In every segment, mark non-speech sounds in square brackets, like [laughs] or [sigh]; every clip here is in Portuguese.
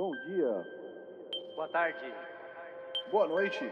Bom dia. Boa tarde. Boa noite.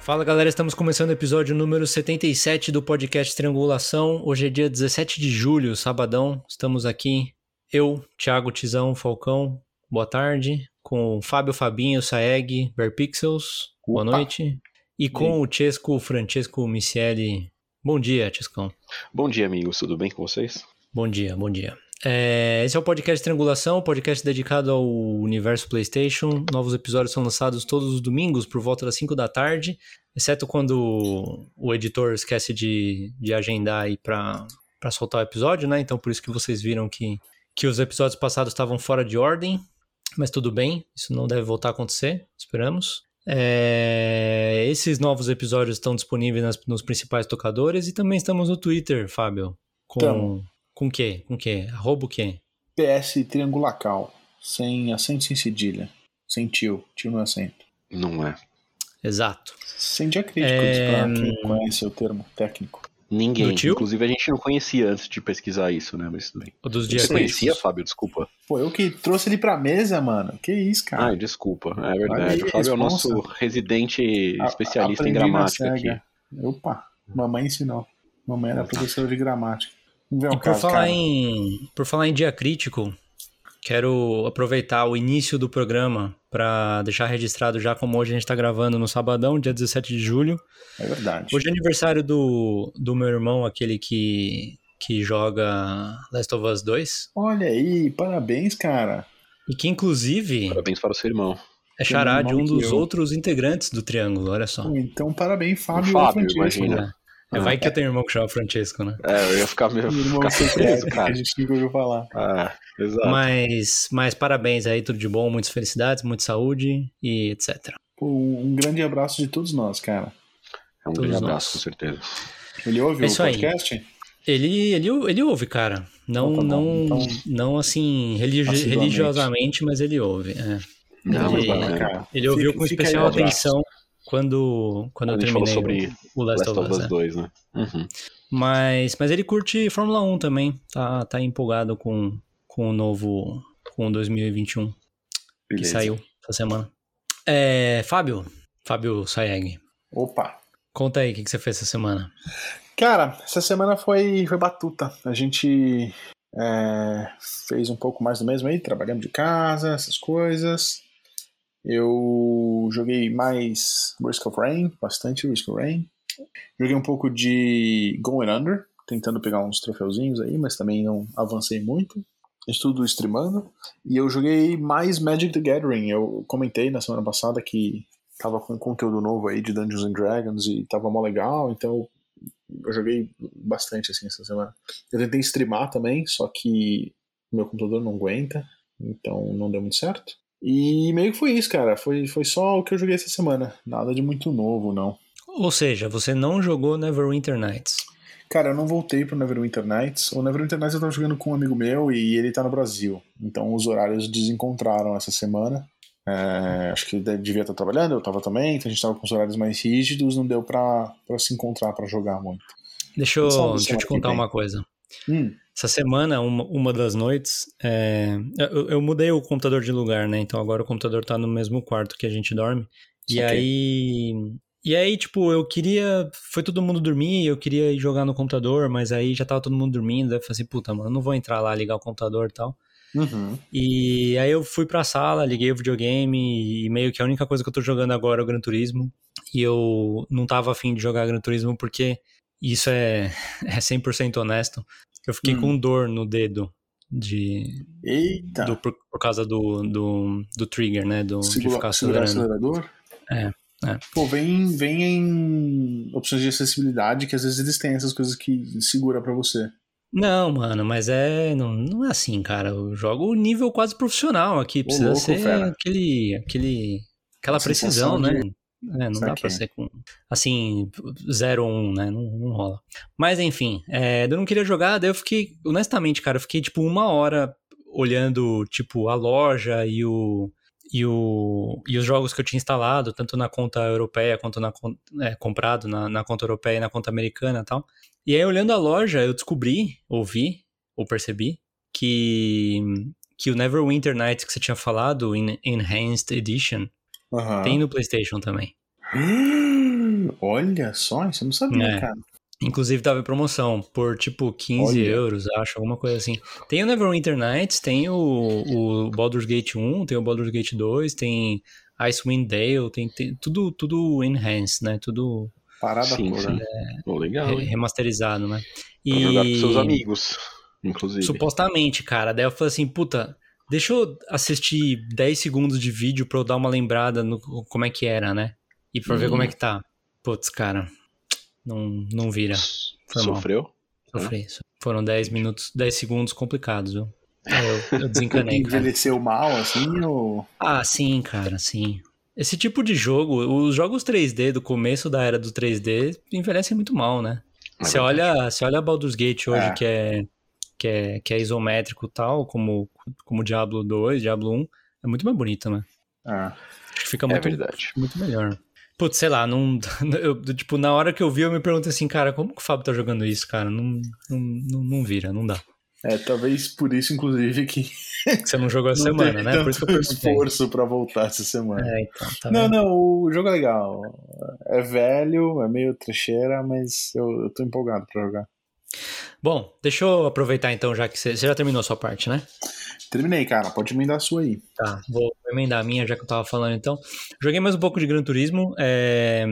Fala galera, estamos começando o episódio número 77 do podcast Triangulação. Hoje é dia 17 de julho, sabadão. Estamos aqui, eu, Thiago Tizão Falcão, boa tarde, com Fábio Fabinho, Saeg, Verpixels, boa noite. E com o Chesco Francesco Micieli. Bom dia, Chescão. Bom dia, amigos. Tudo bem com vocês? Bom dia, bom dia. É, esse é o podcast Triangulação, podcast dedicado ao universo PlayStation. Novos episódios são lançados todos os domingos por volta das 5 da tarde, exceto quando o editor esquece de, de agendar aí para soltar o episódio, né? Então por isso que vocês viram que, que os episódios passados estavam fora de ordem, mas tudo bem, isso não deve voltar a acontecer, esperamos. É, esses novos episódios estão disponíveis nas- nos principais tocadores e também estamos no Twitter, Fábio. Com, Tamo. com o quê? Com o quê? Arroba o quê? PS triangulacal. Sem acento, sem cedilha. Sem tio. Tio não é acento. Não é. Exato. Sem diacríticos, É, hum. quem conhece o termo técnico. Ninguém. Do tio? Inclusive, a gente não conhecia antes de pesquisar isso, né? Mas tudo bem. O dos Você dias conhecia, Fábio? Desculpa. Pô, eu que trouxe ele pra mesa, mano. Que isso, cara. Ai, desculpa. É verdade. aí, o Fábio é o nosso residente A- especialista em gramática aqui. Opa, mamãe ensinou. Mamãe era professora de gramática. Vamos ver E um por caso, falar, cara. em, por falar em dia crítico, quero aproveitar o início do programa para deixar registrado já como hoje a gente está gravando no sabadão, dia 17 de julho. É verdade. Hoje é aniversário do, do meu irmão, aquele que, que joga Last of Us 2. Olha aí, parabéns, cara. E que inclusive Parabéns para o seu irmão. é Tem de um dos eu- outros integrantes do Triângulo, olha só. Então, parabéns, Fábio. O Fábio, imagina. É, vai que eu tenho um irmão que chama Francesco, né? É, eu ia ficar meio ficar surpreso, secreto, que cara. a gente nunca ouviu falar. Ah, exato. Mas, mas parabéns aí, tudo de bom, muitas felicidades, muita saúde e etc. Pô, um grande abraço de todos nós, cara. É um todos grande nós. abraço, com certeza. Ele ouve É o isso aí. podcast? Ele, ele, ele ouve, cara. Não, Então tá não, então- não assim, religi- religiosamente, mas ele ouve. é. Não, Ele- bacana. cara. Ele ouviu Fica- com especial atenção quando, quando eu terminei sobre o, o Last, Last of Us. né? 2, né? Uhum. Mas, mas ele curte Fórmula 1 também. Tá, tá empolgado com, com o novo. Com o 2021 que Beleza. saiu essa semana. É, Fábio, Fábio Sayeg, Opa. conta aí o que, que você fez essa semana. Cara, essa semana foi, foi batuta. A gente é, fez um pouco mais do mesmo aí, trabalhando de casa, essas coisas. Eu joguei mais Risk of Rain, bastante Risk of Rain. Joguei um pouco de Going Under, tentando pegar uns troféuzinhos aí, mas também não avancei muito. Estudo streamando. E eu joguei mais Magic the Gathering. Eu comentei na semana passada que tava com conteúdo novo aí de Dungeons and Dragons e tava mó legal, então eu joguei bastante assim essa semana. Eu tentei streamar também, só que meu computador não aguenta, então não deu muito certo. E meio que foi isso, cara. Foi, foi só o que eu joguei essa semana. Nada de muito novo, não. Ou seja, você não jogou Neverwinter Nights. Cara, eu não voltei pro Neverwinter Nights. O Neverwinter Nights eu tava jogando com um amigo meu e ele tá no Brasil. Então os horários desencontraram essa semana. É, acho que ele devia estar trabalhando, eu tava também, então a gente tava com os horários mais rígidos, não deu pra, pra se encontrar pra jogar muito. Deixa eu, deixa eu te contar uma coisa. Hum, Essa semana, uma, uma das noites, é, eu, eu mudei o computador de lugar, né? Então agora o computador tá no mesmo quarto que a gente dorme. E Saquei. aí. E aí, tipo, eu queria. Foi todo mundo dormir, eu queria ir jogar no computador, mas aí já tava todo mundo dormindo. Daí eu falei assim, puta, mano, eu não vou entrar lá, ligar o computador e tal. uhum. E aí eu fui pra sala, liguei o videogame e meio que a única coisa que eu tô jogando agora é o Gran Turismo. E eu não tava afim de jogar Gran Turismo porque isso é, [laughs] é 100% honesto. Eu fiquei Hum. com dor no dedo de, Eita! do- por, por causa do, do, do trigger, né? Do, de Segura- ficar segurar o acelerando. acelerador? É, é. Pô, vem, vem em opções de acessibilidade que às vezes eles têm essas coisas que segura pra você. Não, mano, mas é. Não, não é assim, cara. Eu jogo nível quase profissional aqui. Precisa louco, ser fera. aquele. aquele aquela A precisão, né? de- É, não dá pra ser com. Assim, 0 1, né? Não, não rola. Mas enfim, é, eu não queria jogar, daí eu fiquei. Honestamente, cara, eu fiquei tipo uma hora olhando, tipo, a loja e o, e, o, e os jogos que eu tinha instalado, tanto na conta europeia quanto na é, comprado na, na conta europeia e na conta americana e tal. E aí, olhando a loja, eu descobri, ouvi, ou percebi, que, que o Neverwinter Nights que você tinha falado, em Enhanced Edition, Tem no PlayStation também. [gasps] Olha só, isso eu não sabia, É. cara. Inclusive tava em promoção por tipo 15 Olha. euros, acho, alguma coisa assim. Tem o Neverwinter Nights, tem o, o Baldur's Gate 1, tem o Baldur's Gate 2, tem Icewind Dale, tem, tem tudo, tudo enhanced, né? Tudo Parada Sim, toda. sim. Pô, legal, re- remasterizado, né? Pra jogar com seus amigos, inclusive. Supostamente, cara. Daí eu falei assim, puta, deixa eu assistir 10 segundos de vídeo pra eu dar uma lembrada no como é que era, né? E pra ver Hum. como é que tá. Putz, cara, não, não vira. Foi mal. Sofreu? Sofri isso. Foram 10 minutos, 10 segundos complicados, viu? Aí eu, eu [laughs] desencanei. Envelheceu mal, assim, ou... Ah, sim, cara, sim. Esse tipo de jogo, os jogos 3D do começo da era do 3D envelhecem muito mal, né? É Você verdade. olha, você olha Baldur's Gate hoje, É. que, é, que, é, que é isométrico e tal, como, como Diablo 2, Diablo 1, é muito mais bonito, né? Ah, Acho que fica É muito, verdade. muito melhor. Putz, sei lá, não, [laughs] eu, tipo, na hora que eu vi, eu me pergunto assim, cara, como que o Fábio tá jogando isso, cara? Não, não, não, não vira, não dá. é, talvez por isso, inclusive, que você não jogou essa [laughs] não semana, né? tanto Por isso que eu perguntei. esforço pra voltar essa semana. É, então, tá não, vendo? não, o jogo é legal. É velho, é meio trecheira, mas eu, eu tô empolgado pra jogar. Bom, deixa eu aproveitar então, já que você, você já terminou a sua parte, né? Terminei, cara. Pode emendar a sua aí. Tá, vou emendar a minha, já que eu tava falando então. Joguei mais um pouco de Gran Turismo. é,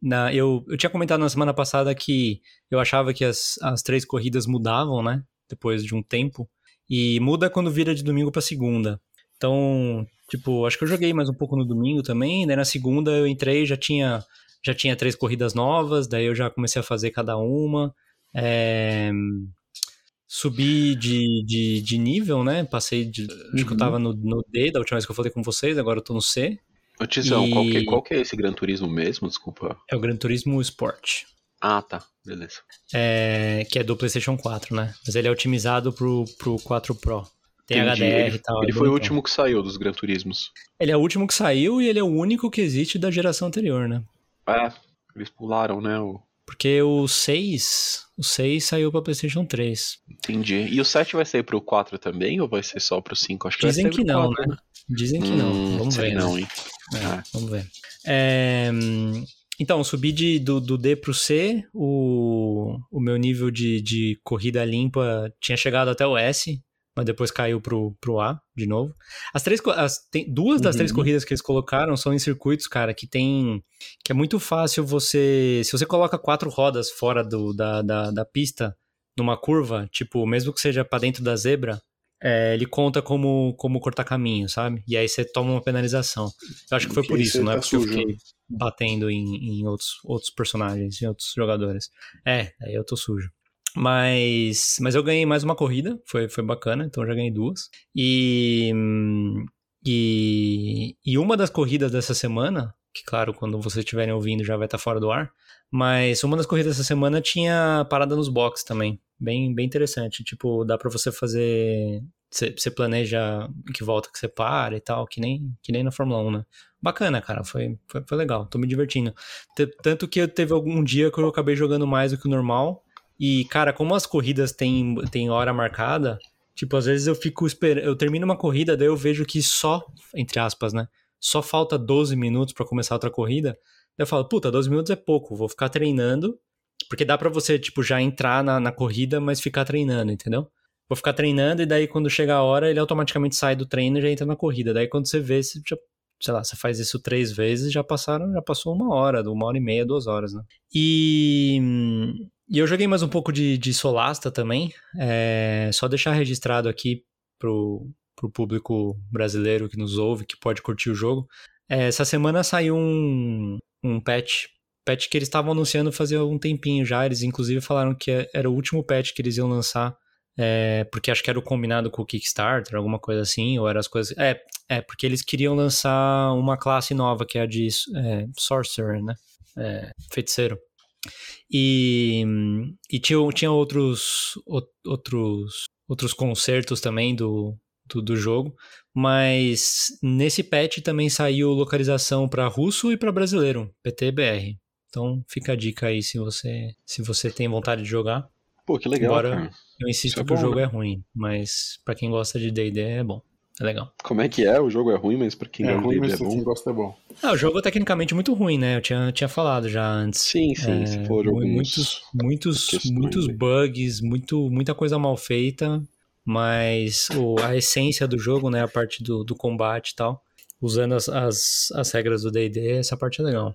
na, eu, eu tinha comentado na semana passada que eu achava que as, as três corridas mudavam, né? Depois de um tempo. E muda quando vira de domingo pra segunda. Então, tipo, acho que eu joguei mais um pouco no domingo também. Daí na segunda eu entrei, já tinha, já tinha três corridas novas. Daí eu já comecei a fazer cada uma. É, subi de, de, de nível, né? Passei de. Acho que eu Uhum. tava no, no D da última vez que eu falei com vocês, agora eu tô no C. Ô, Tizão, E- qual, que, qual que é esse Gran Turismo mesmo? Desculpa. É o Gran Turismo Sport. Ah, tá. Beleza. é, que é do PlayStation 4, né? Mas ele é otimizado pro, pro 4 Pro. Tem Entendi. HDR ele, e tal. Ele é foi o último que saiu dos Gran Turismos. Ele é o último que saiu e ele é o único que existe da geração anterior, né? É, eles pularam, né? O... Porque o 6, o 6 saiu pra PlayStation 3. Entendi. E o 7 vai sair pro 4 também ou vai ser só pro 5? Acho que Dizem vai sair que não, 4, né? Dizem que não. Hum, Vamos sei ver. não, né? hein? É, É. Vamos ver. É, então, subi de, do, do D pro C, o, o meu nível de, de corrida limpa tinha chegado até o S, mas depois caiu pro, pro A de novo. As três, as, tem, duas das Uhum. três corridas que eles colocaram são em circuitos, cara, que tem. que é muito fácil você. Se você coloca quatro rodas fora do, da, da, da pista, numa curva, tipo, mesmo que seja pra dentro da zebra, é, ele conta como, como cortar caminho, sabe? E aí você toma uma penalização. Eu acho que foi por isso, não é tá porque eu fiquei batendo em, em outros, outros personagens, em outros jogadores. É, aí eu tô sujo. Mas, mas eu ganhei mais uma corrida, foi, foi bacana, então já ganhei duas. E, e, e uma das corridas dessa semana, que claro, quando vocês estiverem ouvindo já vai estar fora do ar, mas uma das corridas dessa semana tinha parada nos boxes também. Bem, bem interessante. Tipo, dá pra você fazer. Você planeja que volta que você para e tal, que nem, que nem na Fórmula 1, né? Bacana, cara. Foi, foi, foi legal. Tô me divertindo. Tanto que teve algum dia que eu acabei jogando mais do que o normal. E, cara, como as corridas têm, têm hora marcada, tipo, às vezes eu fico esperando. Eu termino uma corrida, daí eu vejo que só, entre aspas, né? Só falta 12 minutos pra começar outra corrida. Daí eu falo, puta, 12 minutos é pouco, vou ficar treinando. Porque dá pra você, tipo, já entrar na, na corrida, mas ficar treinando, entendeu? Vou ficar treinando e daí quando chega a hora, ele automaticamente sai do treino e já entra na corrida. Daí quando você vê, você já, sei lá, você faz isso três vezes, já passaram, já passou uma hora, uma hora e meia, duas horas, né? E, e eu joguei mais um pouco de, de Solasta também. É, só deixar registrado aqui pro, pro público brasileiro que nos ouve, que pode curtir o jogo. É, essa semana saiu um, um patch patch que eles estavam anunciando fazia um tempinho já. Eles, inclusive, falaram que era o último patch que eles iam lançar. É, porque acho que era o combinado com o Kickstarter, alguma coisa assim, ou eram as coisas. É, é porque eles queriam lançar uma classe nova, que é a de é, Sorcerer, né? É, feiticeiro. E, e tinha, tinha outros, outros, outros concertos também do, do, do jogo. Mas nesse patch também saiu localização para russo e para brasileiro, PTBR. Então fica a dica aí se você, se você tem vontade de jogar. Pô, que legal, cara. eu insisto é que o bom, jogo né? é ruim, mas pra quem gosta de D&D é bom. É legal. Como é que é? O jogo é ruim, mas pra quem É gosta ruim, de mas é quem bom. gosta é bom. Ah, o jogo é tecnicamente muito ruim, né? Eu tinha, tinha falado já antes. Sim, sim, É, se for muitos, muitos, questões muitos bugs, muito, muita coisa mal feita, mas o- a essência do jogo, né, a parte do, do combate e tal, usando as, as, as regras do D&D, essa parte é legal.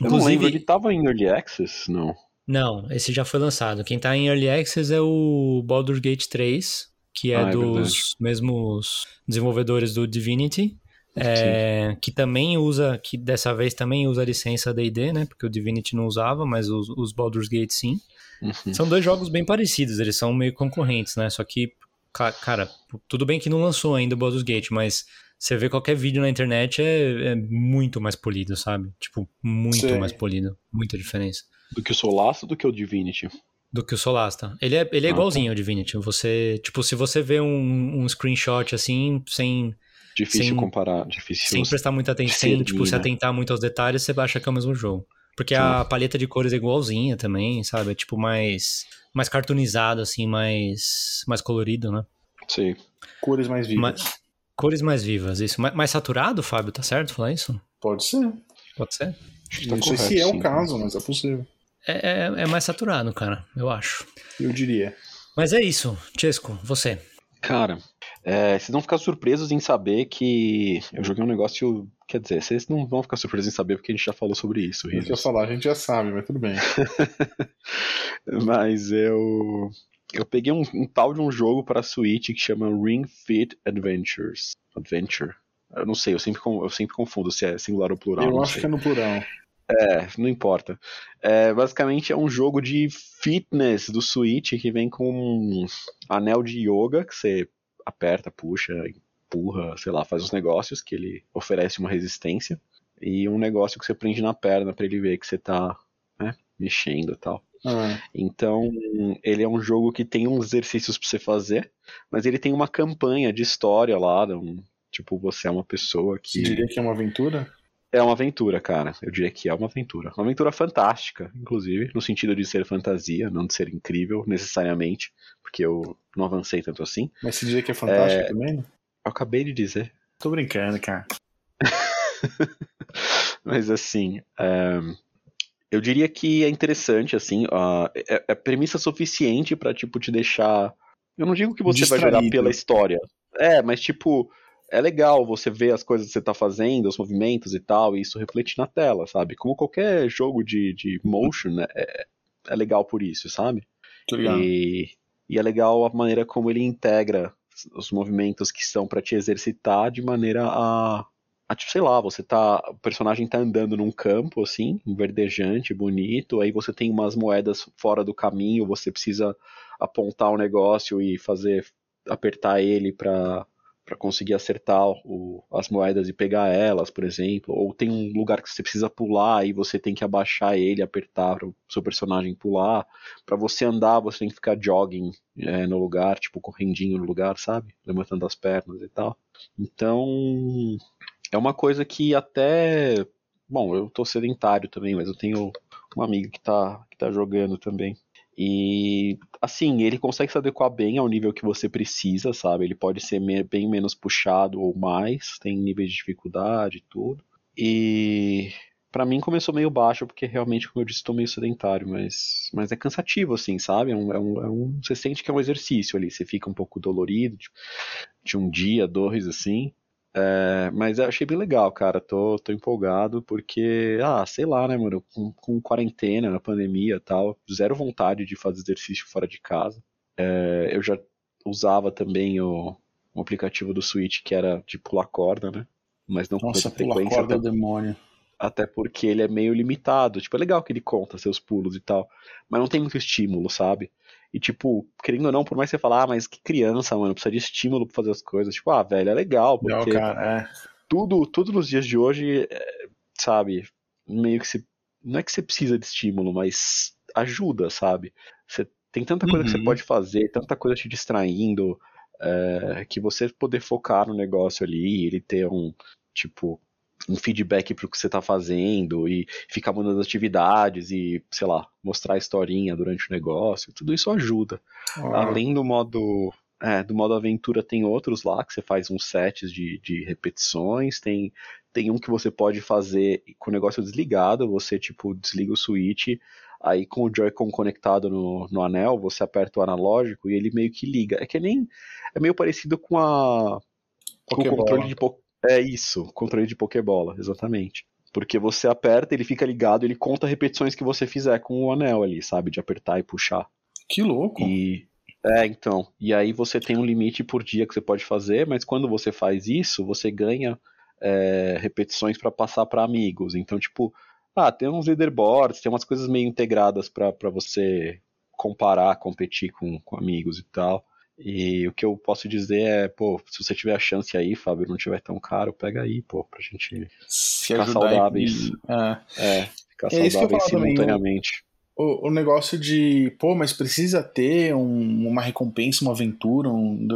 Eu não lembro, ele tava em Early Access? Não. Não, esse já foi lançado. Quem tá em Early Access é o Baldur's Gate 3, que é Ah, é dos mesmos desenvolvedores do Divinity, é, que também usa, que dessa vez também usa a licença D&D, né? Porque o Divinity não usava, mas os, os Baldur's Gate sim. Uhum. São dois jogos bem parecidos, eles são meio concorrentes, né? Só que, ca- cara, tudo bem que não lançou ainda o Baldur's Gate, mas você vê qualquer vídeo na internet é, é muito mais polido, sabe? Tipo, muito Sei. mais polido. Muita diferença Do que o Solaço do que o Divinity. Do que o Solasta. Ele é, ele é Ah, igualzinho ao Divinity. Você, tipo, se você vê um, um screenshot assim, sem, Difícil Sem- comparar, difícil. sem prestar muita atenção, sem, tipo, se né? atentar muito aos detalhes, você acha que é o mesmo jogo. Porque a paleta de cores é igualzinha também, sabe? É tipo mais, mais cartoonizado, assim, mais, mais colorido, né? Sim. Cores mais vivas. Mais- cores mais vivas, isso. Mais, mais saturado, Fábio, tá certo falar isso? Pode ser. Pode ser? Tá não sei correto, se é sim. o caso, mas é possível. É, é, é mais saturado, cara, eu acho. Eu diria. Mas é isso, Chesco, você. Cara, é, vocês vão ficar surpresos em saber que eu joguei um negócio. Quer dizer, vocês não vão ficar surpresos em saber porque a gente já falou sobre isso, que eu falar, a gente já sabe, mas tudo bem. [laughs] Mas eu. Eu peguei um, um tal de um jogo para Switch que chama Ring Fit Adventures. Adventure. Eu não sei, eu sempre, eu sempre confundo se é singular ou plural. eu acho sei. que é no plural. É, não importa. É, basicamente é um jogo de fitness do Switch que vem com um anel de yoga que você aperta, puxa, empurra, sei lá, faz uns negócios que ele oferece uma resistência e um negócio que você prende na perna pra ele ver que você tá né, mexendo e tal. Ah, Então, ele é um jogo que tem uns exercícios pra você fazer, mas ele tem uma campanha de história lá, um, tipo, você é uma pessoa você que diria que é uma aventura? É uma aventura, cara. Eu diria que é uma aventura. Uma aventura fantástica, inclusive, no sentido de ser fantasia, não de ser incrível, necessariamente, porque eu não avancei tanto assim. Mas você diria que é fantástico também? né? Eu acabei de dizer. Tô brincando, cara. [laughs] Mas assim, é, eu diria que é interessante, assim, é, é premissa suficiente pra, tipo, te deixar. Eu não digo que você vai jogar Distraído. pela história. É, mas tipo, é legal você ver as coisas que você tá fazendo, os movimentos e tal, e isso reflete na tela, sabe? Como qualquer jogo de, de motion, né, é, é legal por isso, sabe? E, e é legal a maneira como ele integra os movimentos que são pra te exercitar de maneira a, a, tipo, sei lá, você tá, o personagem tá andando num campo assim, verdejante, bonito, aí você tem umas moedas fora do caminho, você precisa apontar o negócio e fazer apertar ele pra para conseguir acertar o- as moedas e pegar elas, por exemplo, ou tem um lugar que você precisa pular e você tem que abaixar ele, apertar para o seu personagem pular. Pra você andar, você tem que ficar jogging é, no lugar, tipo correndinho no lugar, sabe? Levantando as pernas e tal. Então, é uma coisa que até. Bom, eu tô sedentário também, mas eu tenho um amigo que tá, que tá jogando também. E, assim, ele consegue se adequar bem ao nível que você precisa, sabe? Ele pode ser bem menos puxado ou mais, tem níveis de dificuldade e tudo. E Pra mim começou meio baixo, porque realmente, como eu disse, tô meio sedentário, mas, mas é cansativo, assim, sabe? É um, é um, é um- você sente que é um exercício ali, você fica um pouco dolorido, de, de um dia, dois, assim. É, mas eu achei bem legal, cara. Tô, tô empolgado, porque, ah, sei lá, né, mano, com, com quarentena, na pandemia e tal, zero vontade de fazer exercício fora de casa. É, eu já usava também o, um aplicativo do Switch que era de pular corda, né? Mas não com Nossa, pula frequência, corda até é demônio. até porque ele é meio limitado. Tipo, é legal que ele conta seus pulos e tal, mas não tem muito estímulo, sabe? E, tipo, querendo ou não, por mais que você falar, ah, mas que criança, mano, precisa de estímulo pra fazer as coisas. Tipo, ah, velho, é legal, Não, porque cara, é. tudo, tudo nos dias de hoje, é, sabe, meio que se. Não é que você precisa de estímulo, mas ajuda, sabe? Você tem tanta coisa que você Uhum. pode fazer, tanta coisa te distraindo. é, que você poder focar no negócio ali, ele ter um, tipo, um feedback pro que você tá fazendo e ficar mandando atividades e, sei lá, mostrar a historinha durante o negócio, tudo isso ajuda. Ah, Além do modo é, do modo aventura tem outros lá que você faz uns sets de, de repetições, tem, tem um que você pode fazer com o negócio desligado, você tipo desliga o switch, aí com o Joy-Con conectado no, no anel, você aperta o analógico e ele meio que liga. É que nem é meio parecido com a com o controle de po- é isso, controle de Pokébola, exatamente. Porque você aperta, ele fica ligado, ele conta repetições que você fizer com o anel ali, sabe, de apertar e puxar. Que louco. E é, então. E aí você tem um limite por dia que você pode fazer, mas quando você faz isso, você ganha é, repetições para passar para amigos. Então, tipo, ah, tem uns leaderboards, tem umas coisas meio integradas para você comparar, competir com, com amigos e tal. E o que eu posso dizer é, pô, se você tiver a chance aí, Fábio, não tiver tão caro, pega aí, pô, pra gente Se ficar saudáveis. e- é. é, ficar É isso que eu ia saudáveis simultaneamente. o, o negócio de, pô, mas precisa ter um- uma recompensa, uma aventura, um.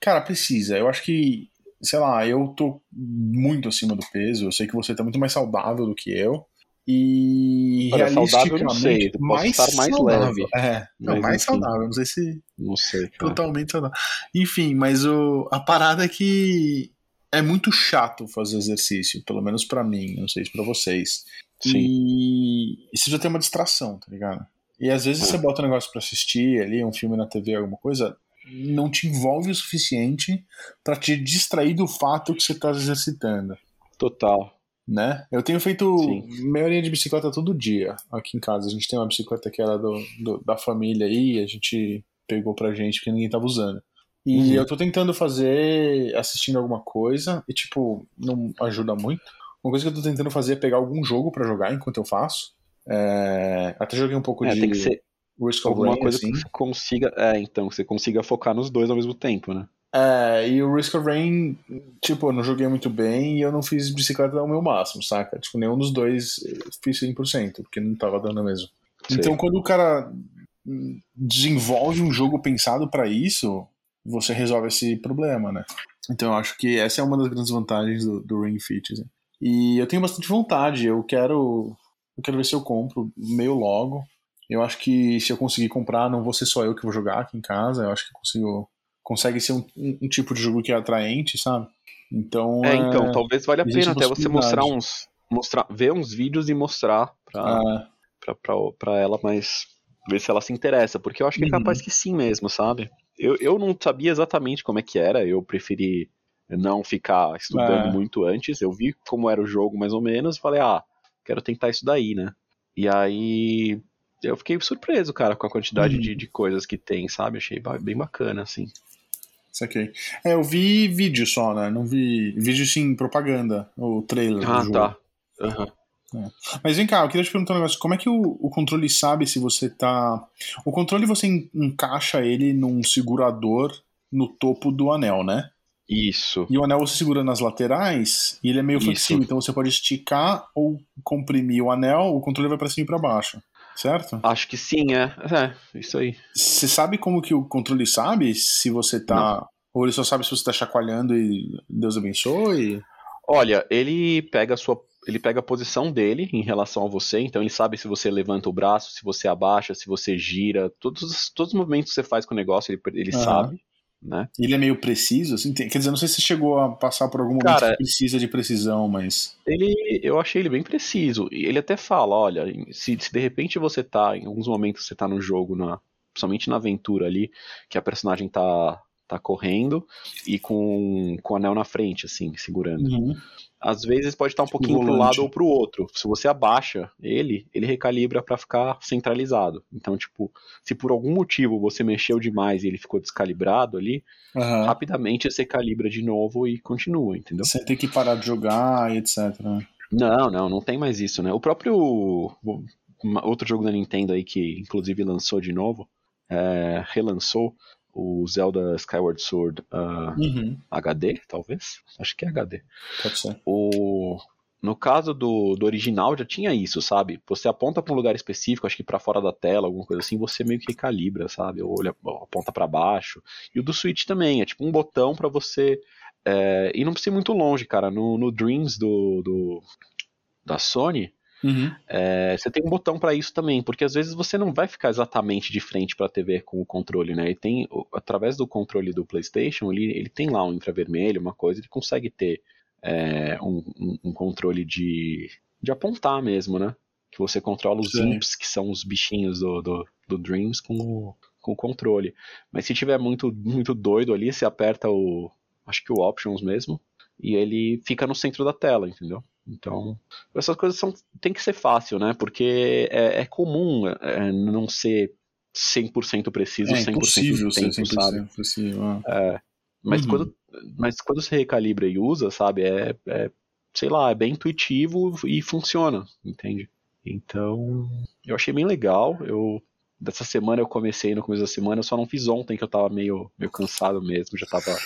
Cara, precisa. Eu acho que, sei lá, eu tô muito acima do peso. Eu sei que você tá muito mais saudável do que eu. E Olha, realisticamente, sei, mais mais saudável. leve. É, não, mais enfim. saudável. Não sei se Não sei, cara. totalmente saudável. Enfim, mas o, a parada é que é muito chato fazer exercício, pelo menos pra mim, não sei se pra vocês. Sim. E, e você já tem uma distração, tá ligado? E às vezes É. você bota um negócio pra assistir ali, um filme na TV, alguma coisa, não te envolve o suficiente pra te distrair do fato que você tá exercitando, Total. Né? Eu tenho feito Sim. meia horinha de bicicleta todo dia aqui em casa. A gente tem uma bicicleta que era do, do- da família aí, a gente pegou pra gente porque ninguém tava usando. E Uhum. eu tô tentando fazer assistindo alguma coisa e, tipo, não ajuda muito. Uma coisa que eu tô tentando fazer é pegar algum jogo pra jogar enquanto eu faço. É, Até joguei um pouco É, de tem que ser Risk of alguma Rain, coisa assim. que você consiga. É, então, que você consiga focar nos dois ao mesmo tempo, né? É, e o Risk of Rain, tipo, eu não joguei muito bem e eu não fiz bicicleta ao meu máximo, saca? Tipo, nenhum dos dois fiz 100%, porque não tava dando mesmo. Sei. Então, quando o cara desenvolve um jogo pensado pra isso, você resolve esse problema, né? Então, eu acho que essa é uma das grandes vantagens do, do Ring Fit. assim. E eu tenho bastante vontade, eu quero, eu quero ver se eu compro meio logo. Eu acho que se eu conseguir comprar, não vou ser só eu que vou jogar aqui em casa, eu acho que eu consigo consegue ser um, um- um tipo de jogo que é atraente, sabe? Então, É, então, talvez valha a pena até você mostrar uns. Mostrar, ver uns vídeos e mostrar pra, ah, pra, pra, pra ela, mas ver se ela se interessa, porque eu acho que é Uhum. capaz que sim mesmo, sabe? Eu, eu não sabia exatamente como é que era, eu preferi não ficar estudando É. muito antes, eu vi como era o jogo mais ou menos, e falei, ah, quero tentar isso daí, né? E aí eu fiquei surpreso, cara, com a quantidade Uhum. de, de coisas que tem, sabe? Achei bem bacana, assim. Saquei. É, eu vi vídeo só, né? Não vi vídeo sim, propaganda, o trailer Ah, tá. Aham. Mas vem cá, eu queria te perguntar um negócio. Como é que o, o controle sabe se você tá. O controle você en- encaixa ele num segurador no topo do anel, né? Isso. E o anel você segura nas laterais e ele é meio Isso. flexível, então você pode esticar ou comprimir o anel, o controle vai pra cima e pra baixo. Certo? Acho que sim, é. É, isso aí. Você sabe como que o controle sabe se você tá. Ou ele só sabe se você tá chacoalhando e Deus abençoe? Olha, ele pega a sua. Ele pega a posição dele em relação a você, então ele sabe se você levanta o braço, se você abaixa, se você gira, todos, os- todos os movimentos que você faz com o negócio, ele, ele Aham. sabe, né? Ele é meio preciso, assim? Tem- quer dizer, não sei se você chegou a passar por algum momento Cara, que precisa de precisão, mas. Ele, eu achei ele bem preciso. E ele até fala, olha, se, se de repente você tá, em alguns momentos você tá no jogo, na, principalmente na aventura ali, que a personagem tá, tá correndo e com, com o anel na frente, assim, segurando. às vezes pode estar um Tipo pouquinho pro volante. lado ou pro outro. Se você abaixa ele, ele recalibra pra ficar centralizado. Então, tipo, se por algum motivo você mexeu demais e ele ficou descalibrado ali, Aham. rapidamente você calibra de novo e continua, entendeu? Você tem que parar de jogar e etc. né? Não, não, não tem mais isso, né? O próprio outro jogo da Nintendo aí que inclusive lançou de novo, é, relançou o Zelda Skyward Sword ah, Uhum. HD, talvez? Acho que é HD. Pode ser. O no caso do, do original já tinha isso, sabe? Você aponta para um lugar específico, acho que para fora da tela, alguma coisa assim, você meio que recalibra, sabe? Ou olha, aponta para baixo. E o do Switch também, é tipo um botão para você. É, e não precisa ir muito longe, cara. No, no Dreams do, do da Sony, Uhum. é, você tem um botão para isso também, porque às vezes você não vai ficar exatamente de frente para a TV com o controle, né? E tem, através do controle do PlayStation, ele, ele tem lá um infravermelho, uma coisa, ele consegue ter é, um, um, um, controle de, de apontar mesmo, né? Que você controla os Sim. imps, que são os bichinhos do, do, do Dreams, com o, com o controle. Mas se tiver muito, muito doido ali, você aperta o. Acho que o Options mesmo, e ele fica no centro da tela, entendeu? Então, essas coisas são, tem que ser fácil, né? Porque é, é comum é, não ser 100% preciso é 100% impossível tempo, ser 100% sabe? Preciso, ah. É, mas, Uhum. quando, mas quando você recalibra e usa, sabe, é, é, sei lá, é bem intuitivo e funciona, entende? Então, eu achei bem legal. Eu dessa semana eu comecei no começo da semana, eu só não fiz ontem que eu tava meio, meio cansado mesmo, já tava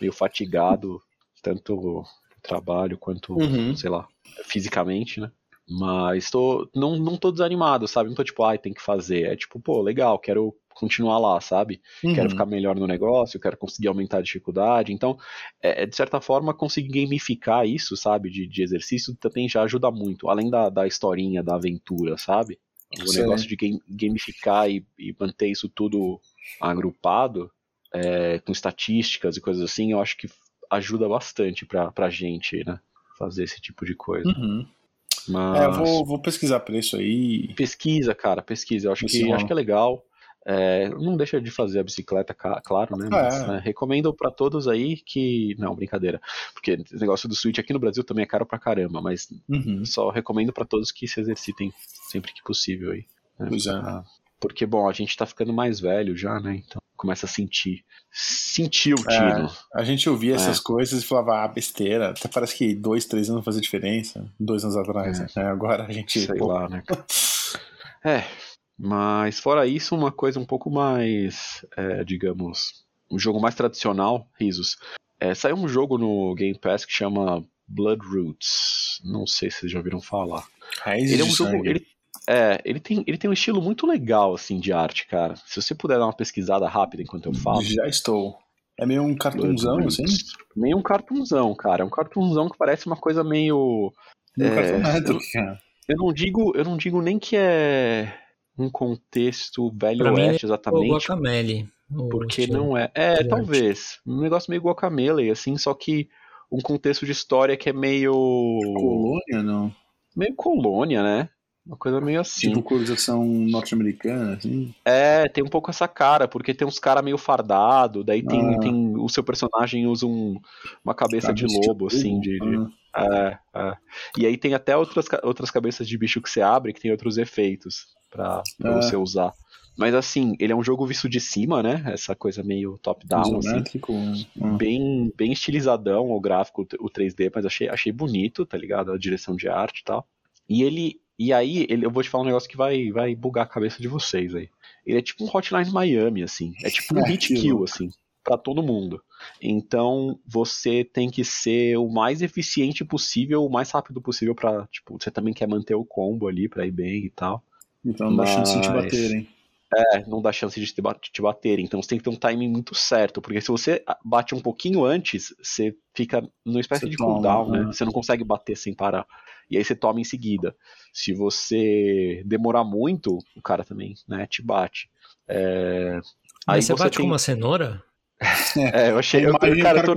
meio fatigado, tanto trabalho quanto, Uhum. sei lá, fisicamente, né? Mas tô, não, não tô desanimado, sabe? Não tô tipo, ai, tem que fazer. É tipo, pô, legal, quero continuar lá, sabe? Quero Uhum. ficar melhor no negócio, quero conseguir aumentar a dificuldade. Então, é, é, de certa forma, conseguir gamificar isso, sabe? De, de exercício também já ajuda muito. Além da, da historinha, da aventura, sabe? O Sim. negócio de game- gamificar e, e manter isso tudo agrupado, é, com estatísticas e coisas assim, eu acho que ajuda bastante pra, pra gente, né? Fazer esse tipo de coisa. Uhum. Mas É, eu vou, vou pesquisar preço aí. pesquisa, cara, pesquisa. Eu acho Esse que, acho que é legal. É, não deixa de fazer a bicicleta, claro, né? Mas, É. né, recomendo pra todos aí que. Não, brincadeira. Porque o negócio do Switch aqui no Brasil também é caro pra caramba, mas Uhum. só recomendo pra todos que se exercitem sempre que possível aí. né, Pois é. Porque, bom, a gente tá ficando mais velho já, né? Então começa a sentir. Sentir o É. tino. A gente ouvia É. essas coisas e falava, ah, besteira. Até parece que dois, três anos não fazia diferença. Dois anos atrás, É. né? Agora a gente. Sei pô, lá, né? É, mas fora isso, uma coisa um pouco mais, é, digamos, um jogo mais tradicional, risos. É, saiu um jogo no Game Pass que chama Blood Roots. Não sei se vocês já ouviram falar. Raízes Ele é um jogo. Ele, é, ele tem, ele tem um estilo muito legal, assim, de arte, cara. Se você puder dar uma pesquisada rápida enquanto eu falo. Já estou. É meio um cartunzão, assim? Meio um cartunzão, cara. É um cartunzão que parece uma coisa meio. Um É, cara. Eu não digo, eu não digo nem que é um contexto velho Pra mim, oeste O exatamente, Guacamele. o porque estilo. não é. É, talvez. Um negócio meio guacamele, assim, só que um contexto de história que é meio. Colônia, não? meio colônia, né? Uma coisa meio assim. Tipo colonização norte-americana, assim? É, tem um pouco essa cara, porque tem uns cara meio fardado, daí tem, Ah. tem o seu personagem usa um- uma cabeça de lobo, assim, de, de- Ah, É, é. E aí tem até outras, outras cabeças de bicho que você abre que tem outros efeitos pra, pra Ah. você usar. Mas assim, ele é um jogo visto de cima, né? Essa coisa meio top-down, assim. ah. Bem, bem estilizadão o gráfico, o 3D, mas achei, achei bonito, tá ligado? A direção de arte e tal. E ele. E aí, ele, eu vou te falar um negócio que vai, vai bugar a cabeça de vocês aí. Ele é tipo um Hotline Miami, assim. É tipo um É, hit kill, assim, pra todo mundo. Então, você tem que ser o mais eficiente possível, o mais rápido possível pra, tipo, você também quer manter o combo ali pra ir bem e tal. Então não dá chance de te Mas- baterem. É, não dá chance de te, te bater. Então você tem que ter um timing muito certo, porque se você bate um pouquinho antes, você fica numa espécie Você de toma, cooldown, né? né? Você não consegue bater sem parar. E aí você toma em seguida. Se você demorar muito, o cara também, né, te bate. É... Mas você bate tem- com uma cenoura? [laughs] É, eu achei. Eu, Imagina o cara, eu cara tô,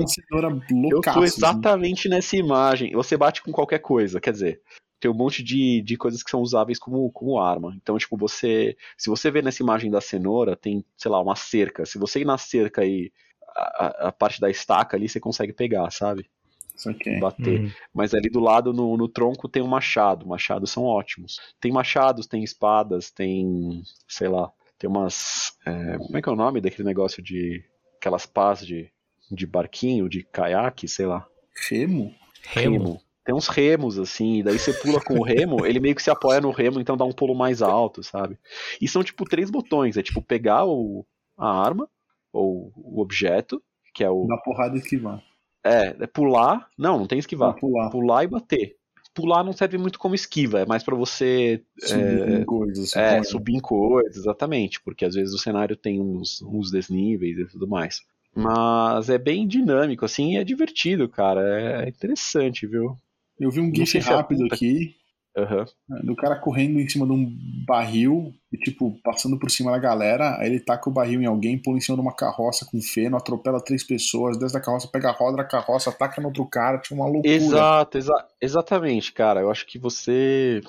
eu tô assim. exatamente nessa imagem. Você bate com qualquer coisa, quer dizer, tem um monte de, de coisas que são usáveis como, como arma. Então, tipo, você. Se você vê nessa imagem da cenoura, tem, sei lá, uma cerca. Se você ir na cerca e a, a- parte da estaca ali, você consegue pegar, sabe? Isso aqui. Bater. Hum. Mas ali do lado, no, no tronco, tem um machado. Machados são ótimos. Tem machados, tem espadas, tem. sei lá. Tem umas. é, como é que é o nome daquele negócio de. aquelas pás de, de barquinho, de caiaque, sei lá. Remo? Remo. Tem uns remos, assim, e daí você pula com o remo, ele meio que se apoia no remo, então dá um pulo mais alto, sabe? E são, tipo, três botões. É, tipo, pegar o, a arma, ou o objeto, que é o... Dá porrada e esquivar. É, é pular... Não, não tem esquivar. pular. Pular e bater. pular não serve muito como esquiva, é mais para você Subir é, em coisas. é, suponho. subir em coisas, exatamente, porque às vezes o cenário tem uns, uns desníveis e tudo mais. Mas é bem dinâmico, assim, e é divertido, cara. É interessante, viu? Eu vi um GIF é rápido aqui Aham. do cara correndo em cima de um barril e, tipo, passando por cima da galera. Aí ele taca o barril em alguém, pula em cima de uma carroça com feno, atropela três pessoas, desce da carroça, pega a roda da carroça, ataca no outro cara, tipo uma loucura. Exato, exa exatamente, cara. Eu acho que você